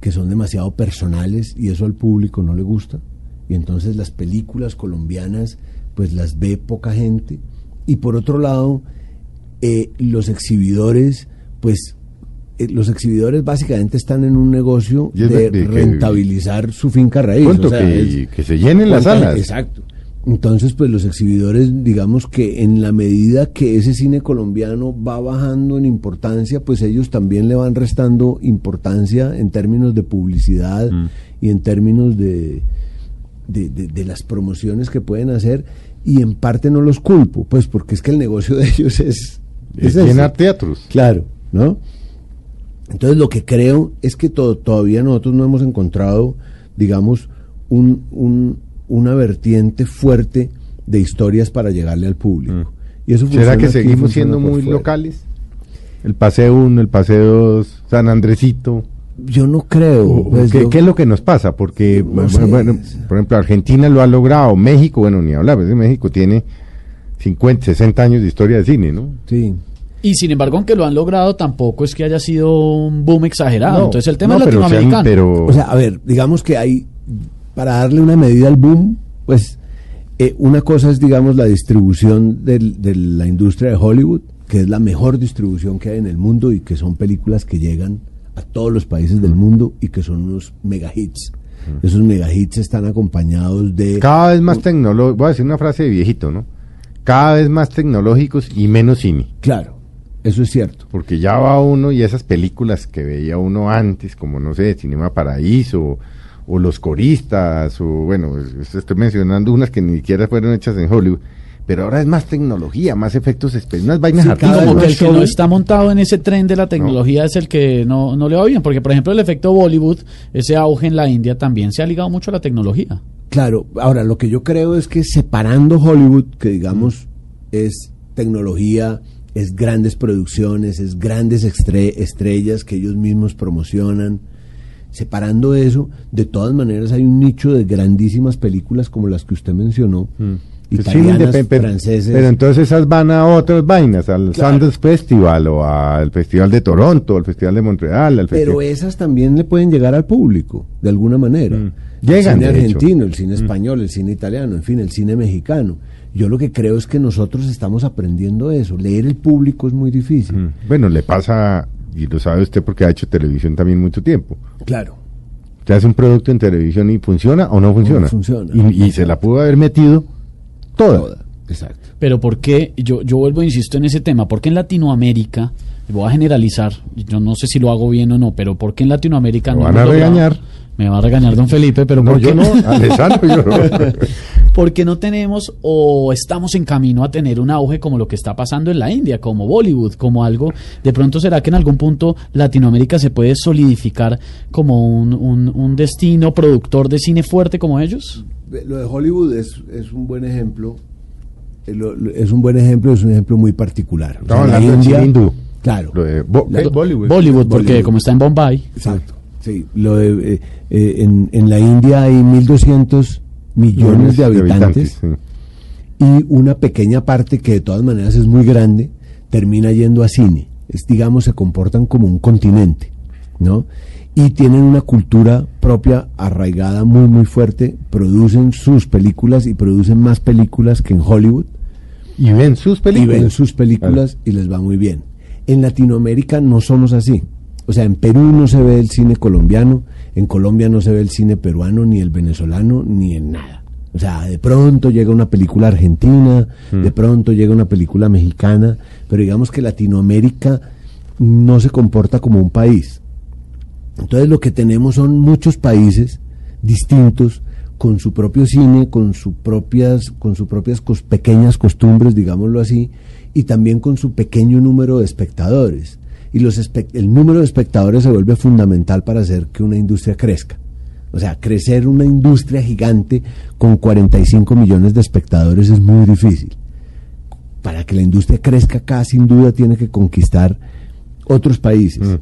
que son demasiado personales y eso al público no le gusta. Y entonces las películas colombianas pues las ve poca gente. Y por otro lado, eh, los exhibidores pues eh, los exhibidores básicamente están en un negocio de, de- de que- rentabilizar su finca raíz. Punto, o sea, que, es- que se llenen las salas. Exacto. Entonces, pues los exhibidores, digamos que en la medida que ese cine colombiano va bajando en importancia, pues ellos también le van restando importancia en términos de publicidad Mm. y en términos de, de, de- de las promociones que pueden hacer. Y en parte no los culpo, pues porque es que el negocio de ellos es, llenar teatros. Claro, ¿no? Entonces lo que creo es que to- todavía nosotros no hemos encontrado, digamos, un, un- una vertiente fuerte de historias para llegarle al público. Y eso Mm. ¿Será que seguimos siendo muy fuera. locales? El paseo 1, el paseo 2, San Andresito. Yo no creo. Pues, ¿qué, yo- qué es lo que nos pasa? Porque, No bueno, por ejemplo, Argentina lo ha logrado, México, bueno, ni hablar, pues, México tiene 50, 60 años de historia de cine, ¿no? Sí. Y sin embargo, aunque lo han logrado, tampoco es que haya sido un boom exagerado. No, Entonces el tema no, es latinoamericano. pero- O sea, a ver, digamos que hay, para darle una medida al boom, pues eh, una cosa es, digamos, la distribución del- de la industria de Hollywood, que es la mejor distribución que hay en el mundo y que son películas que llegan a todos los países del mundo y que son unos mega hits. Esos mega hits están acompañados de... Cada vez más tecnológicos, voy a decir una frase de viejito, ¿no? Cada vez más tecnológicos y menos cine. Claro, eso es cierto. Porque ya va uno y esas películas que veía uno antes, como no sé, Cinema Paraíso, o Los Coristas, o bueno, es- estoy mencionando unas que ni siquiera fueron hechas en Hollywood, pero ahora es más tecnología, más efectos especiales, unas vainas Sí, artísticas. como vez que el que no está montado en ese tren de la tecnología es el que no, no le va bien. Porque, por ejemplo, el efecto Bollywood, ese auge en la India, también se ha ligado mucho a la tecnología. Claro, ahora lo que yo creo es que separando Hollywood, que digamos es tecnología, es grandes producciones, es grandes estre- estrellas que ellos mismos promocionan, separando eso, de todas maneras hay un nicho de grandísimas películas como las que usted mencionó, cine italianas, indepen- pero, franceses. pero entonces esas van a otras vainas, al Claro. Sundance Festival o al Festival de Toronto, al Festival de Montreal, al Pero festi- esas también le pueden llegar al público, de alguna manera. Mm. Llegan, El cine de hecho. argentino, el cine español, el cine italiano, en fin, el cine mexicano. Yo lo que creo es que nosotros estamos aprendiendo eso. Leer el público es muy difícil. Mm. Bueno, le pasa, y lo sabe usted porque ha hecho televisión también mucho tiempo. Claro. Usted hace un producto en televisión y funciona o no funciona. funciona. Y, y se la pudo haber metido toda. Toda. Exacto. Pero ¿por qué? Yo, yo vuelvo, insisto en ese tema. ¿Por qué en Latinoamérica, voy a generalizar, yo no sé si lo hago bien o no, pero ¿por qué en Latinoamérica Lo no van a logrado- regañar. Me va a regañar don Felipe, pero No, ¿por qué yo no, Alessandro, yo no. [laughs] porque no tenemos o estamos en camino a tener un auge como lo que está pasando en la India, como Bollywood, como algo. De pronto será que en algún punto Latinoamérica se puede solidificar como un, un- un destino productor de cine fuerte como ellos. Lo de Hollywood es, es un buen ejemplo. Eh, lo- lo- Es un buen ejemplo, es un ejemplo muy particular. O sea, la India- hindú. Claro. Lo de Bo- La- ¿qué? Bollywood. Bollywood, porque Bollywood. como está en Bombay. Exacto. Sí, lo de, eh, eh, en, en la India hay 1.200 millones de habitantes, sí. y una pequeña parte que de todas maneras es muy grande termina yendo a cine. Es, digamos, se comportan como un continente, ¿no? Y tienen una cultura propia arraigada muy, muy fuerte. Producen sus películas y producen más películas que en Hollywood Y ven sus y películas. ven sus películas y les va muy bien. En Latinoamérica no somos así. O sea, en Perú no se ve el cine colombiano, en Colombia no se ve el cine peruano, ni el venezolano, ni en nada. O sea, de pronto llega una película argentina, de pronto llega una película mexicana, pero digamos que Latinoamérica no se comporta como un país. Entonces lo que tenemos son muchos países distintos con su propio cine, con sus propias, con sus propias cos- pequeñas costumbres, digámoslo así, y también con su pequeño número de espectadores. Y los el número de espectadores se vuelve fundamental para hacer que una industria crezca. O sea, crecer una industria gigante con 45 millones de espectadores es muy difícil. Para que la industria crezca acá, sin duda tiene que conquistar otros países. Mm.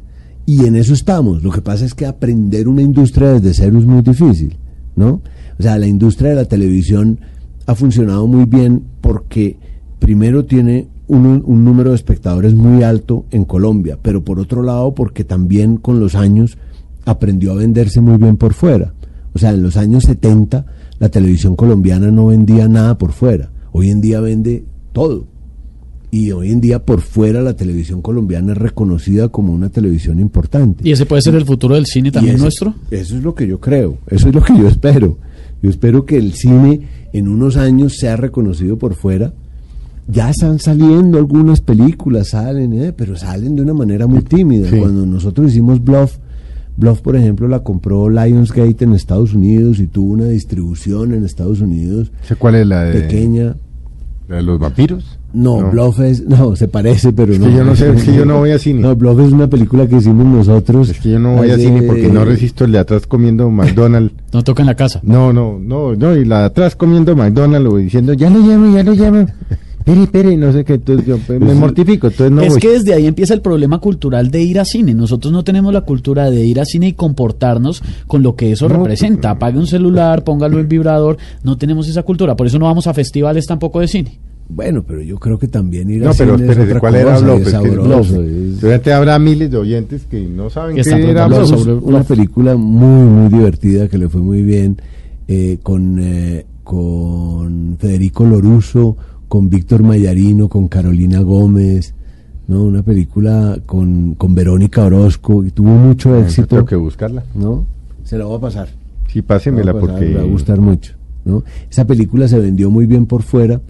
Y en eso estamos. Lo que pasa es que aprender una industria desde cero es muy difícil, ¿no? O sea, la industria de la televisión ha funcionado muy bien porque primero tiene un, un número de espectadores muy alto en Colombia, pero por otro lado porque también con los años aprendió a venderse muy bien por fuera. O sea, en los años 70 la televisión colombiana no vendía nada por fuera. Hoy en día vende todo. Y hoy en día por fuera la televisión colombiana es reconocida como una televisión importante. ¿Y ese puede ser el futuro del cine también nuestro? Eso es lo que yo creo, eso es lo que yo espero. Yo espero que el cine en unos años sea reconocido por fuera. Ya están saliendo algunas películas, salen, eh, pero salen de una manera muy tímida. Sí. Cuando nosotros hicimos Bluff, Bluff, por ejemplo, la compró Lionsgate en Estados Unidos y tuvo una distribución en Estados Unidos ¿Sé cuál es la de, pequeña. la de los vampiros? No, Bluff es, no, se parece, pero Es no. que yo no sé, es que yo no voy a [laughs] cine. No, Bluff es una película que hicimos nosotros. Es que yo no voy a cine porque no resisto el de atrás comiendo [laughs] McDonald's. No toca en la casa. No, no, no, no, y la de atrás comiendo McDonald's o diciendo, ya lo llamo, ya lo llamo. Pere, pere, no sé qué, entonces yo pues, me mortifico, entonces no es voy. que desde ahí empieza el problema cultural de ir a cine. Nosotros no tenemos la cultura de ir a cine y comportarnos con lo que eso No, representa. Apague un celular, póngalo en vibrador. No tenemos esa cultura. Por eso no vamos a festivales tampoco de cine. Bueno, pero yo creo que también ir No, a pero cine es otra ¿cuál era cosa, Seguramente habrá miles de oyentes que no saben Que qué era sobre- una película muy muy divertida que le fue muy bien eh, con eh, con Federico Loruso, con Víctor Mayarino, con Carolina Gómez, no, una película con, con Verónica Orozco y tuvo mucho Ah, éxito, Tengo que buscarla. ¿no? Se la va a pasar. Sí, pásemela pasar, porque... le va a gustar mucho, ¿no? Esa película se vendió muy bien por fuera,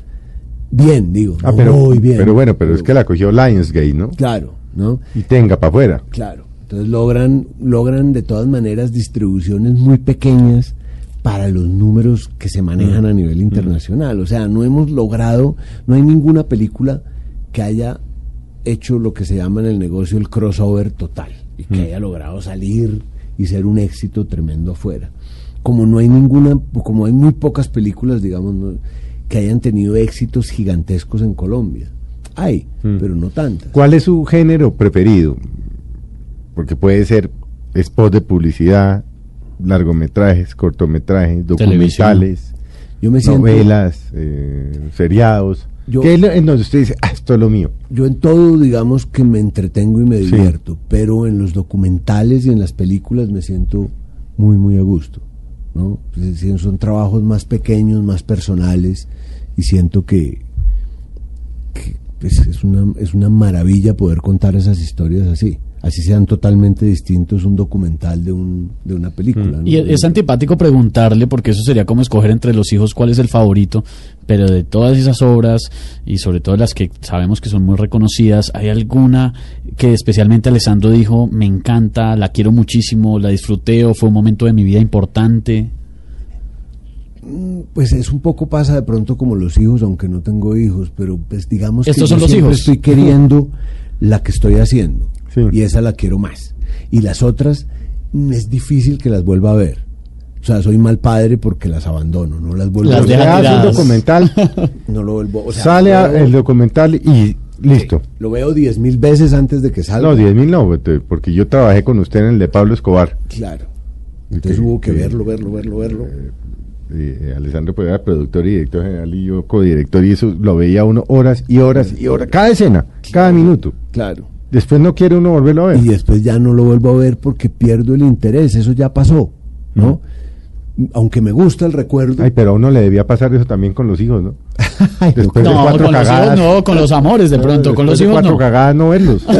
bien, digo, Ah, no pero, muy bien. pero bueno, pero es que la cogió Lionsgate, ¿no? claro, ¿no? Y tenga para afuera. Claro. Entonces logran, logran de todas maneras distribuciones muy pequeñas para los números que se manejan a nivel internacional. O sea, no hemos logrado, no hay ninguna película que haya hecho lo que se llama en el negocio el crossover total y que haya logrado salir y ser un éxito tremendo afuera. Como no hay ninguna, como hay muy pocas películas, digamos, ¿no? que hayan tenido éxitos gigantescos en Colombia. Hay, pero no tantas. ¿Cuál es su género preferido? Porque puede ser spot de publicidad, largometrajes, cortometrajes, documentales, Yo me siento... Novelas, eh, seriados. Yo- ¿Qué es lo- en donde usted dice, ah, esto es lo mío? Yo en todo, digamos que me entretengo y me Sí. divierto, pero en los documentales y en las películas me siento muy, muy a gusto. ¿no? Es decir, son trabajos más pequeños, más personales, y siento que, que, pues, es, una, es una maravilla poder contar esas historias así. Así sean totalmente distintos un documental de, un, de una película. ¿no? Y es antipático preguntarle, porque eso sería como escoger entre los hijos cuál es el favorito, pero de todas esas obras, y sobre todo las que sabemos que son muy reconocidas, ¿hay alguna que especialmente Alessandro dijo, me encanta, la quiero muchísimo, la disfruté o fue un momento de mi vida importante? Pues es un poco pasa de pronto como los hijos, aunque no tengo hijos, pero pues digamos que Estos yo son los hijos. estoy queriendo [laughs] la que estoy haciendo Sí. y esa la quiero más. Y las otras mm, es difícil que las vuelva a ver. O sea, soy mal padre porque las abandono, no las vuelvo Las a ver. hace tiradas. documental, [laughs] No lo vuelvo, o sea, sale el documental y listo. Lo veo diez mil veces antes de que salga. No, 10 mil no, este, porque yo trabajé con usted en el de Pablo Escobar. Claro. Entonces Que- hubo que que- verlo, verlo, verlo, verlo. Eh, Alessandro pues, era productor y director general y yo codirector y eso lo veía uno horas y horas y horas, cada escena, cada minuto. Claro. Después no quiere uno volverlo a ver. y después ya no lo vuelvo a ver porque pierdo el interés, eso ya pasó, ¿no? Aunque me gusta el recuerdo. Ay, pero a uno le debía pasar eso también con los hijos, ¿no? [laughs] Ay, no, Después de No, cuatro con los cagadas. hijos no, con los amores de No, pronto, con los hijos cuatro no. cagadas no verlos. [laughs]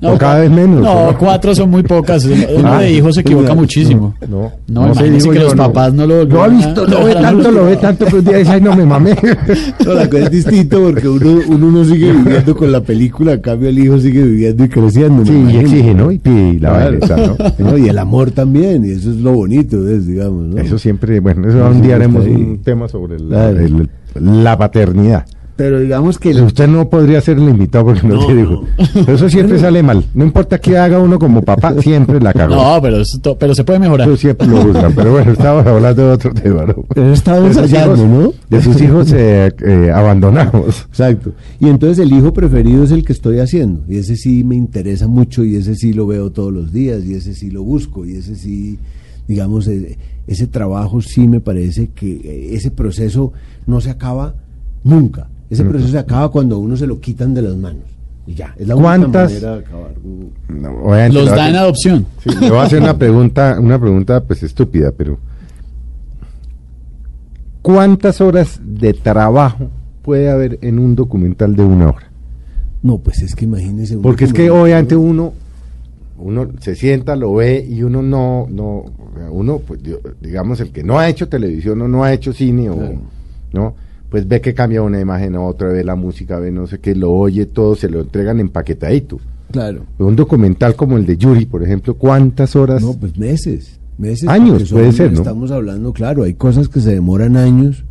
No, o cada vez menos. No, cuatro son muy pocas. Uno Ah, de hijos se equivoca muchísimo. No, No, no que yo, los no. papás no lo ha visto, lo ve tanto, lo ve tanto, pero un día dice, ay, no me mamé. [laughs] no, la cosa es distinto porque uno, uno no sigue viviendo con la película, en cambio el hijo sigue viviendo y creciendo. Sí, y exige, ¿no? Y pide la Claro. ¿no? No, y el amor también, y eso es lo bonito, es, digamos, ¿no? Eso siempre, bueno, eso un día haremos un tema sobre el- la paternidad. Pero digamos que... Usted no podría ser el invitado porque no, hijos. Pero eso siempre sale mal. No importa qué haga uno como papá, siempre la cagó. No, pero, es to- pero se puede mejorar. Eso siempre lo juzgan. Pero bueno, estamos hablando de otro tema, ¿no? de sus hijos eh, eh, abandonados. Exacto. Y entonces el hijo preferido es el que estoy haciendo. Y ese sí me interesa mucho y ese sí lo veo todos los días y ese sí lo busco y ese sí, digamos, eh, ese trabajo sí me parece que eh, ese proceso no se acaba nunca. Ese proceso se acaba cuando a uno se lo quitan de las manos. Y ya, es la única ¿Cuántas- manera de acabar. No, obviamente Los da en adopción. Sí, le voy a hacer una [laughs] pregunta, una pregunta pues estúpida, pero ¿cuántas horas de trabajo puede haber en un documental de una hora? No, pues es que imagínese. Porque es que obviamente ¿no? uno uno se sienta, lo ve y uno no no uno pues di- digamos el que no ha hecho televisión o no ha hecho cine o no pues ve que cambia una imagen a otra, ve la música, ve no sé qué, lo oye todo, se lo entregan empaquetadito. Claro. Un documental como el de Yuri, por ejemplo, ¿cuántas horas? No, pues meses. meses Años, son- puede ser, ¿no? Estamos hablando, claro, hay cosas que se demoran años,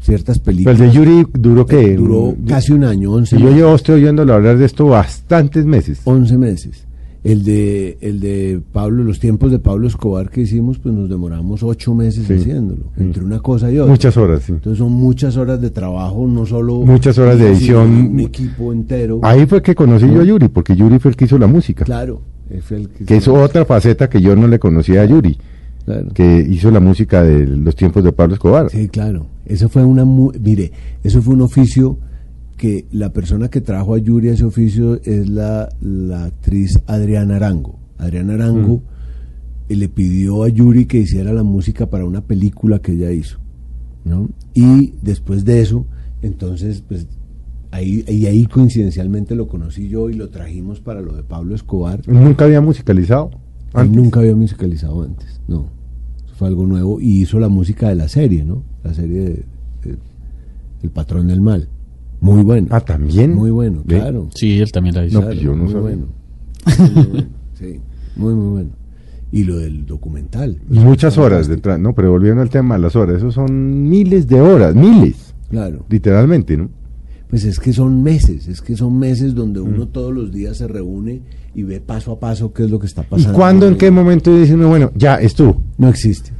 ciertas Pero el películas. de Yuri duró que duró casi un año, 11 Y yo llevo estoy oyéndolo hablar de esto bastantes meses. 11 meses. El de, el de Pablo, los tiempos de Pablo Escobar que hicimos, pues nos demoramos ocho meses Sí. haciéndolo, Mm. entre una cosa y otra. Muchas horas, sí. Entonces son muchas horas de trabajo, no solo... Muchas horas de edición. Un equipo entero. Ahí fue que conocí yo a Yuri, porque Yuri fue el que hizo la música. Claro. fue el que, Que es otra faceta que yo no le conocía a Yuri, Claro. que hizo la música de los tiempos de Pablo Escobar. Sí, claro. Eso fue una... mu- Mire, eso fue un oficio que la persona que trajo a Yuri a ese oficio es la, la actriz Adriana Arango. Adriana Arango eh, le pidió a Yuri que hiciera la música para una película que ella hizo. ¿no? Y después de eso, entonces, pues ahí, y ahí coincidencialmente lo conocí yo y lo trajimos para lo de Pablo Escobar. Nunca había musicalizado. Él antes. nunca había musicalizado antes, no. Eso fue algo nuevo y hizo la música de la serie, ¿no? La serie de, de- El Patrón del Mal. Muy bueno. Ah, también. Muy bueno, Ve. claro. Sí, él también la hizo. No, pues yo no muy sabía. bueno. Muy, muy bueno. Sí, muy, muy bueno. Y lo del documental. Y muchas horas detrás, ¿no? Pero volviendo al tema de las horas, eso son miles de horas, miles, Claro. literalmente, ¿no? Pues es que son meses, es que son meses donde uno todos los días se reúne y ve paso a paso qué es lo que está ¿Y pasando. cuándo, en qué momento dice uno, bueno, ya estuvo? No existe.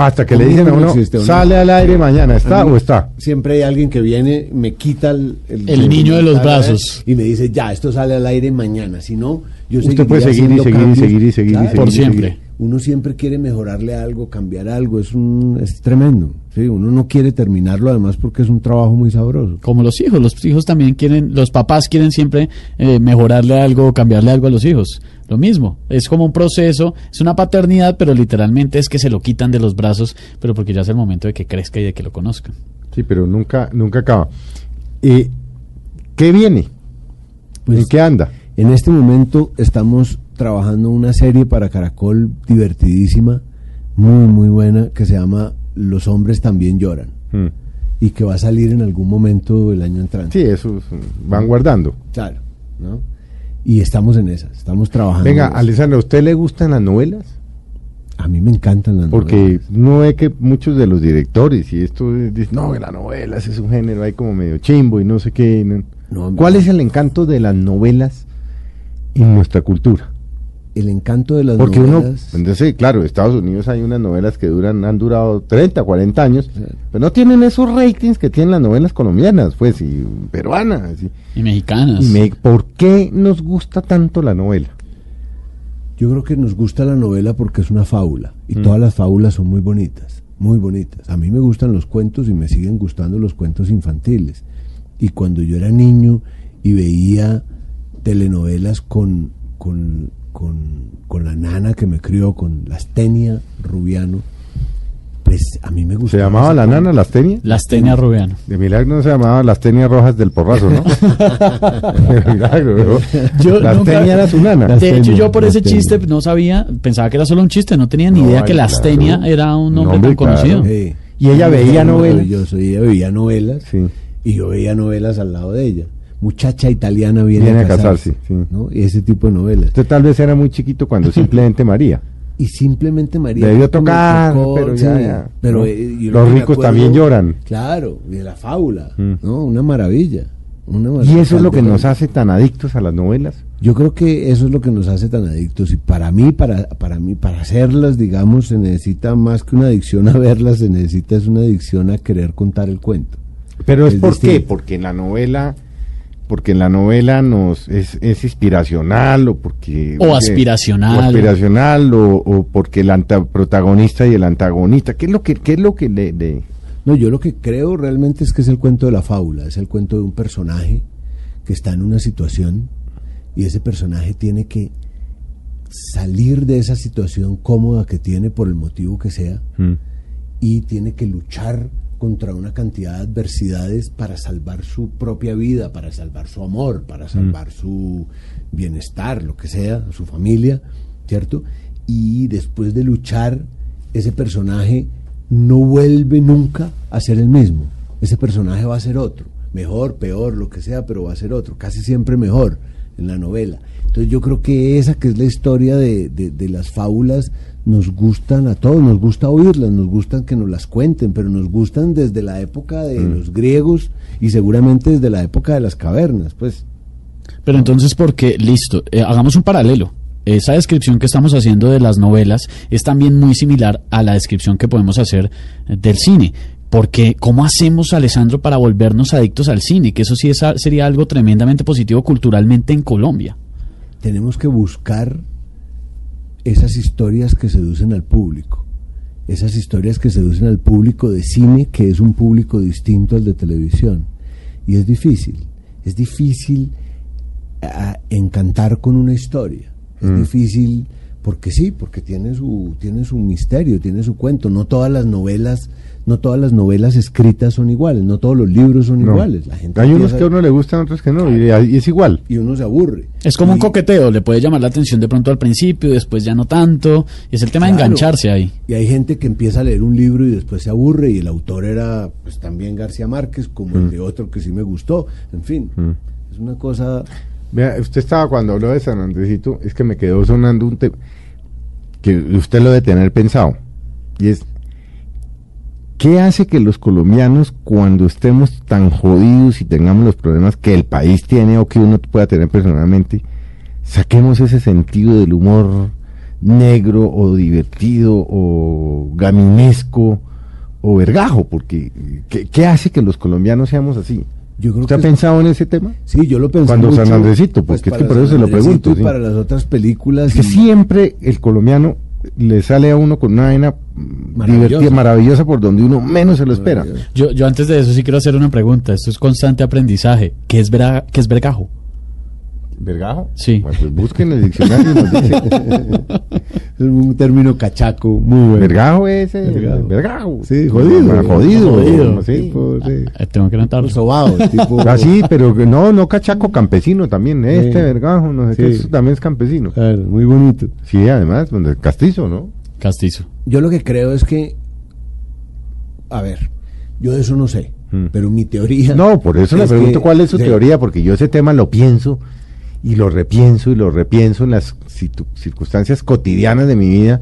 Hasta que ¿Cómo le dicen a no uno, existe, o no? sale al aire mañana, ¿está o está? Siempre hay alguien que viene, me quita el, El niño de los brazos. y me dice, ya, esto sale al aire mañana. Si no, yo Usted puede seguir y seguir y seguir y seguir y seguir Por y siempre. seguir. uno siempre quiere mejorarle algo, cambiar algo, es un es tremendo. ¿sí? Uno no quiere terminarlo además porque es un trabajo muy sabroso. Como los hijos, los hijos también quieren, los papás quieren siempre eh, mejorarle algo, cambiarle algo a los hijos. Lo mismo, es como un proceso, es una paternidad, pero literalmente es que se lo quitan de los brazos, pero porque ya es el momento de que crezca y de que lo conozcan. Sí, pero nunca, nunca acaba. Eh, ¿Qué viene? Pues, ¿En qué anda? En este momento estamos trabajando una serie para Caracol divertidísima, muy, muy buena, que se llama Los hombres también lloran. Mm. Y que va a salir en algún momento del año entrante. Sí, eso es, van guardando. Claro, ¿no? Y estamos en esas, estamos trabajando. Venga. Alessandra, ¿a usted le gustan las novelas? A mí me encantan las Porque novelas. no ve que muchos de los directores y esto es- dicen, no, que las novelas es un género ahí como medio chimbo y no sé qué. no". No, ¿Cuál es el encanto de las novelas en nuestra cultura? El encanto de las Porque uno, novelas. entonces, claro, en Estados Unidos hay unas novelas que duran, han durado 30, 40 años, pero no tienen esos ratings que tienen las novelas colombianas, pues, y peruanas. y- Y mexicanas. y me- ¿Por qué nos gusta tanto la novela? Yo creo que nos gusta la novela porque es una fábula. Y Mm. todas las fábulas son muy bonitas, muy bonitas. A mí me gustan los cuentos y me siguen gustando los cuentos infantiles. Y cuando yo era niño y veía telenovelas con, con, con, con la nana que me crió, con Lastenia Rubiano, pues a mí me ¿Se gustaba. llamaba la nana las tenias? Las Tenia Rubiano. De milagro no se llamaba las tenias rojas del porrazo, ¿no? [laughs] De milagro, ¿no? Yo nunca- era su nana. De hecho, Lastenia, yo por ese Lastenia. chiste no sabía, pensaba que era solo un chiste, no tenía ni No, idea que Lastenia claro. era un nombre nombre, tan conocido. claro. Sí. Y ella veía novelas. Maravilloso, y ella veía novelas. Sí. y yo veía novelas al lado de ella. Muchacha italiana viene, Viene a a casarse, casarse, sí. ¿no? Y ese tipo de novelas. Usted tal vez era muy chiquito cuando [laughs] simplemente María. Y simplemente María Debió tocar, tocó, pero ya, ya, pero, ¿no? eh, Los ricos acuerdo- también lloran. Claro, de la fábula, Mm. ¿no? Una maravilla. una Y maravilla. eso es lo que nos hace tan adictos a las novelas. Yo creo que eso es lo que nos hace tan adictos y para mí, para, para mí, para hacerlas, digamos, se necesita más que una adicción a verlas, se necesita es una adicción a querer contar el cuento. Pero es, Es por qué? Porque en la novela, porque en la novela nos es, es inspiracional o porque O aspiracional. o aspiracional o, o porque el anta- protagonista y el antagonista. ¿Qué es lo que qué es lo que le, le- No, yo lo que creo realmente es que es el cuento de la fábula, es el cuento de un personaje que está en una situación y ese personaje tiene que salir de esa situación cómoda que tiene por el motivo que sea Mm. y tiene que luchar contra una cantidad de adversidades para salvar su propia vida, para salvar su amor, para salvar su bienestar, lo que sea, su familia, ¿cierto? Y después de luchar, ese personaje no vuelve nunca a ser el mismo. Ese personaje va a ser otro, mejor, peor, lo que sea, pero va a ser otro, casi siempre mejor en la novela. Entonces yo creo que esa que es la historia de, de- de las fábulas nos gustan a todos, nos gusta oírlas, nos gustan que nos las cuenten, pero nos gustan desde la época de los griegos y seguramente desde la época de las cavernas, pues. Pero entonces, ¿por qué? Listo, eh, hagamos un paralelo. Esa descripción que estamos haciendo de las novelas es también muy similar a la descripción que podemos hacer eh, del cine. Porque, ¿cómo hacemos, Alessandro, para volvernos adictos al cine? Que eso sí es sería algo tremendamente positivo culturalmente en Colombia. tenemos que buscar esas historias que seducen al público, esas historias que seducen al público de cine, que es un público distinto al de televisión. Y es difícil, es difícil ah, encantar con una historia, es difícil porque sí, porque tiene su, tiene su misterio, tiene su cuento. No todas las novelas, no todas las novelas escritas son iguales, no todos los libros son no. iguales. La gente Hay unos que a uno le gustan, otros que no, y, y es igual. y uno se aburre. Es como un coqueteo, le puede llamar la atención de pronto al principio, después ya no tanto. Y es el tema de engancharse ahí. Y hay gente que empieza a leer un libro y después se aburre y el autor era pues también García Márquez como el de otro que sí me gustó. En fin, es una cosa... Vea, usted estaba cuando habló de San Andresito, es que me quedó sonando un tema que usted lo debe tener pensado. Y es, ¿qué hace que los colombianos, cuando estemos tan jodidos y tengamos los problemas que el país tiene o que uno pueda tener personalmente, saquemos ese sentido del humor negro o divertido o gaminesco o vergajo? Porque, ¿qué, qué hace que los colombianos seamos así? Yo creo ¿Usted ha pensado en ese tema? Sí, yo lo pensé Cuando mucho, San Andresito, porque es que para por eso se lo pregunto, y sí. para las otras películas. Es que y- siempre el colombiano le sale a uno con una vaina Maravillosa. divertida, maravillosa por donde uno menos se lo espera. Yo, yo antes de eso sí quiero hacer una pregunta. Esto es constante aprendizaje. ¿Qué es, vera- qué es vergajo? ¿Vergajo? Sí. Bueno, pues busquen el diccionario y nos dice. [laughs] Es un término cachaco muy bueno. Vergajo es eh, Vergajo. vergajo. Sí, jodido. Ah, Jodido. Jodido. sí. Tipo, sí. Eh, tengo que notarlo. Sobado, tipo. Ah, sí, pero no, no cachaco, campesino también. Este Sí. vergajo, no sé qué, eso también es campesino. Claro, muy bonito. Sí, además, donde castizo, ¿no? Castizo. Yo lo que creo es que, a ver, yo de eso no sé, Mm. pero mi teoría. No, por eso le pregunto que- cuál es su teoría, porque yo ese tema lo pienso y lo repienso y lo repienso en las circunstancias cotidianas de mi vida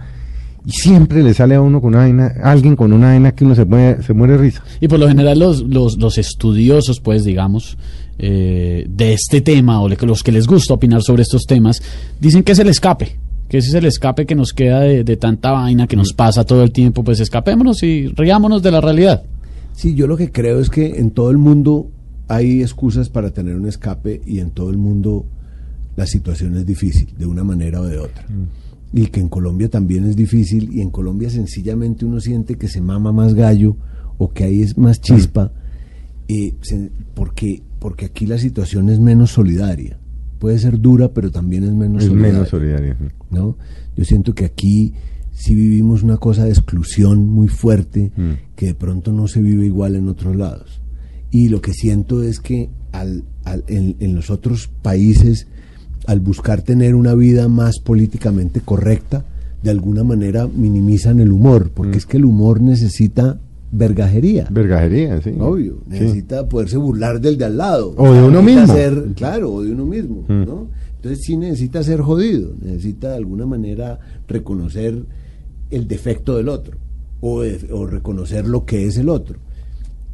y siempre le sale a uno con una vaina, alguien con una vaina que uno se muere, se muere risa. Y por lo general los, los, los estudiosos, pues digamos, eh, de este tema o los que les gusta opinar sobre estos temas, dicen que es el escape, que ese es el escape que nos queda de, de tanta vaina que nos pasa todo el tiempo, pues escapémonos y riámonos de la realidad. Sí, yo lo que creo es que en todo el mundo hay excusas para tener un escape y en todo el mundo la situación es difícil, de una manera o de otra. Y que en Colombia también es difícil y en Colombia sencillamente uno siente que se mama más gallo o que ahí es más chispa eh, se- porque, porque aquí la situación es menos solidaria. Puede ser dura, pero también es menos Es solidaria. menos solidario. ¿no? Yo siento que aquí sí vivimos una cosa de exclusión muy fuerte Mm. que de pronto no se vive igual en otros lados. Y lo que siento es que al, al- en, en los otros países, al buscar tener una vida más políticamente correcta, de alguna manera minimizan el humor, porque Mm. es que el humor necesita vergajería. Vergajería, sí. Obvio, Sí. necesita poderse burlar del de al lado. O de uno mismo. ser- claro, o de uno mismo, Mm. ¿no? Entonces sí necesita ser jodido, necesita de alguna manera reconocer el defecto del otro o, de- o reconocer lo que es el otro.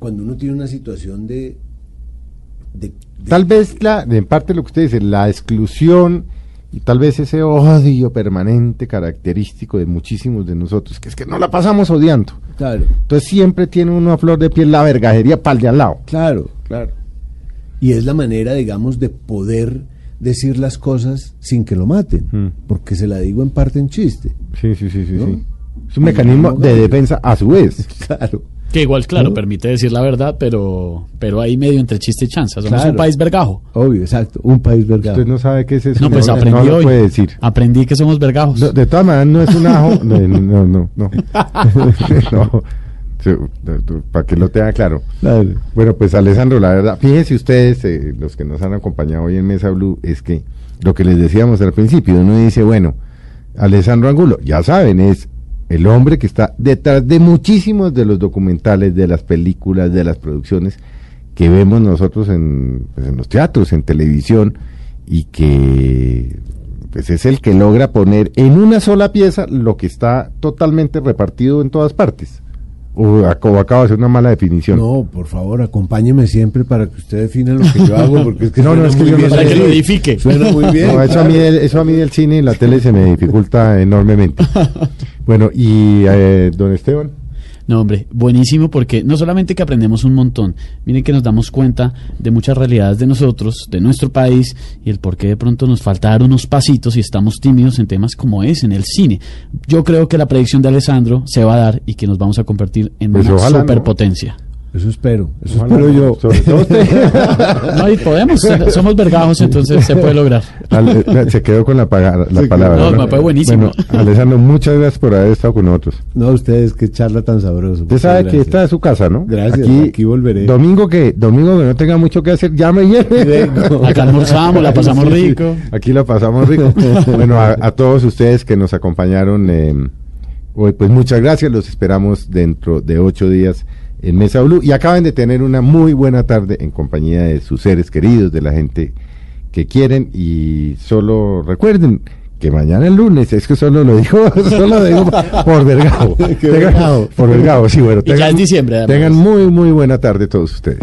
Cuando uno tiene una situación de... de- de- Tal vez, la, en parte lo que usted dice, la exclusión y tal vez ese odio permanente característico de muchísimos de nosotros, que es que no la pasamos odiando. Claro, Entonces siempre tiene uno a flor de piel la vergajería para el de al lado. claro, claro. Y es la manera, digamos, de poder decir las cosas sin que lo maten, Mm. porque se la digo en parte en chiste. Sí, sí, sí, sí. ¿No? sí. Es un mecanismo de defensa a su vez. [laughs] Claro. Que igual, claro, ¿No? permite decir la verdad, pero, pero ahí medio entre chiste y chanza. Somos Claro. un país vergajo. Obvio, exacto. Un país vergado. Usted no sabe qué es eso. No, pues no, aprendí lo hoy. puede decir. Aprendí que somos vergajos. No, de todas maneras, no es un ajo. [laughs] No, no, no. [laughs] no. No. Para que lo tenga claro. Claro. Bueno, pues Alessandro, la verdad, fíjense ustedes, eh, los que nos han acompañado hoy en Mesa Blue, es que lo que les decíamos al principio, uno dice, bueno, Alessandro Angulo, ya saben, es el hombre que está detrás de muchísimos de los documentales, de las películas, de las producciones que vemos nosotros en, pues, en los teatros, en televisión, y que pues es el que logra poner en una sola pieza lo que está totalmente repartido en todas partes. O, ac- o acaba de ser una mala definición. No, por favor, acompáñeme siempre para que usted defina lo que yo hago, porque es que [laughs] No, no, es que yo no sé. Que lo edifique. Suena muy bien. No, eso, a mí, eso a mí del cine y la tele se me dificulta enormemente. [laughs] Bueno, y eh, don Esteban. No, hombre, buenísimo porque no solamente que aprendemos un montón, miren que nos damos cuenta de muchas realidades de nosotros, de nuestro país y el por qué de pronto nos falta dar unos pasitos y estamos tímidos en temas como es en el cine. Yo creo que la predicción de Alessandro se va a dar y que nos vamos a convertir en Pues una ojalá, ¿no? Eso espero, eso Ojalá, espero yo. Sobre todo usted. [laughs] No, y podemos, somos vergajos, entonces se puede lograr. Ale- se quedó con la, paga- la Sí, palabra. no, ¿no? me fue buenísimo. Bueno, Alessandro, muchas gracias por haber estado con nosotros. No, ustedes, qué charla tan sabrosa. Usted sabe que esta es su casa, ¿no? Gracias, aquí volveré. Domingo que, domingo que no tenga mucho que hacer, llame y [laughs] Vengo. Acá almorzamos, la pasamos rico. Aquí la pasamos rico. [laughs] bueno, a, a todos ustedes que nos acompañaron eh, hoy, pues muchas gracias. Los esperamos dentro de ocho días en Mesa Blue. Y acaban de tener una muy buena tarde en compañía de sus seres queridos, de la gente que quieren. Y solo recuerden que mañana el lunes, es que solo lo digo, [laughs] solo lo digo por Vergao. [laughs] Tengan- por Vergao, sí, bueno. Y ya es diciembre, además. Tengan muy, muy buena tarde todos ustedes.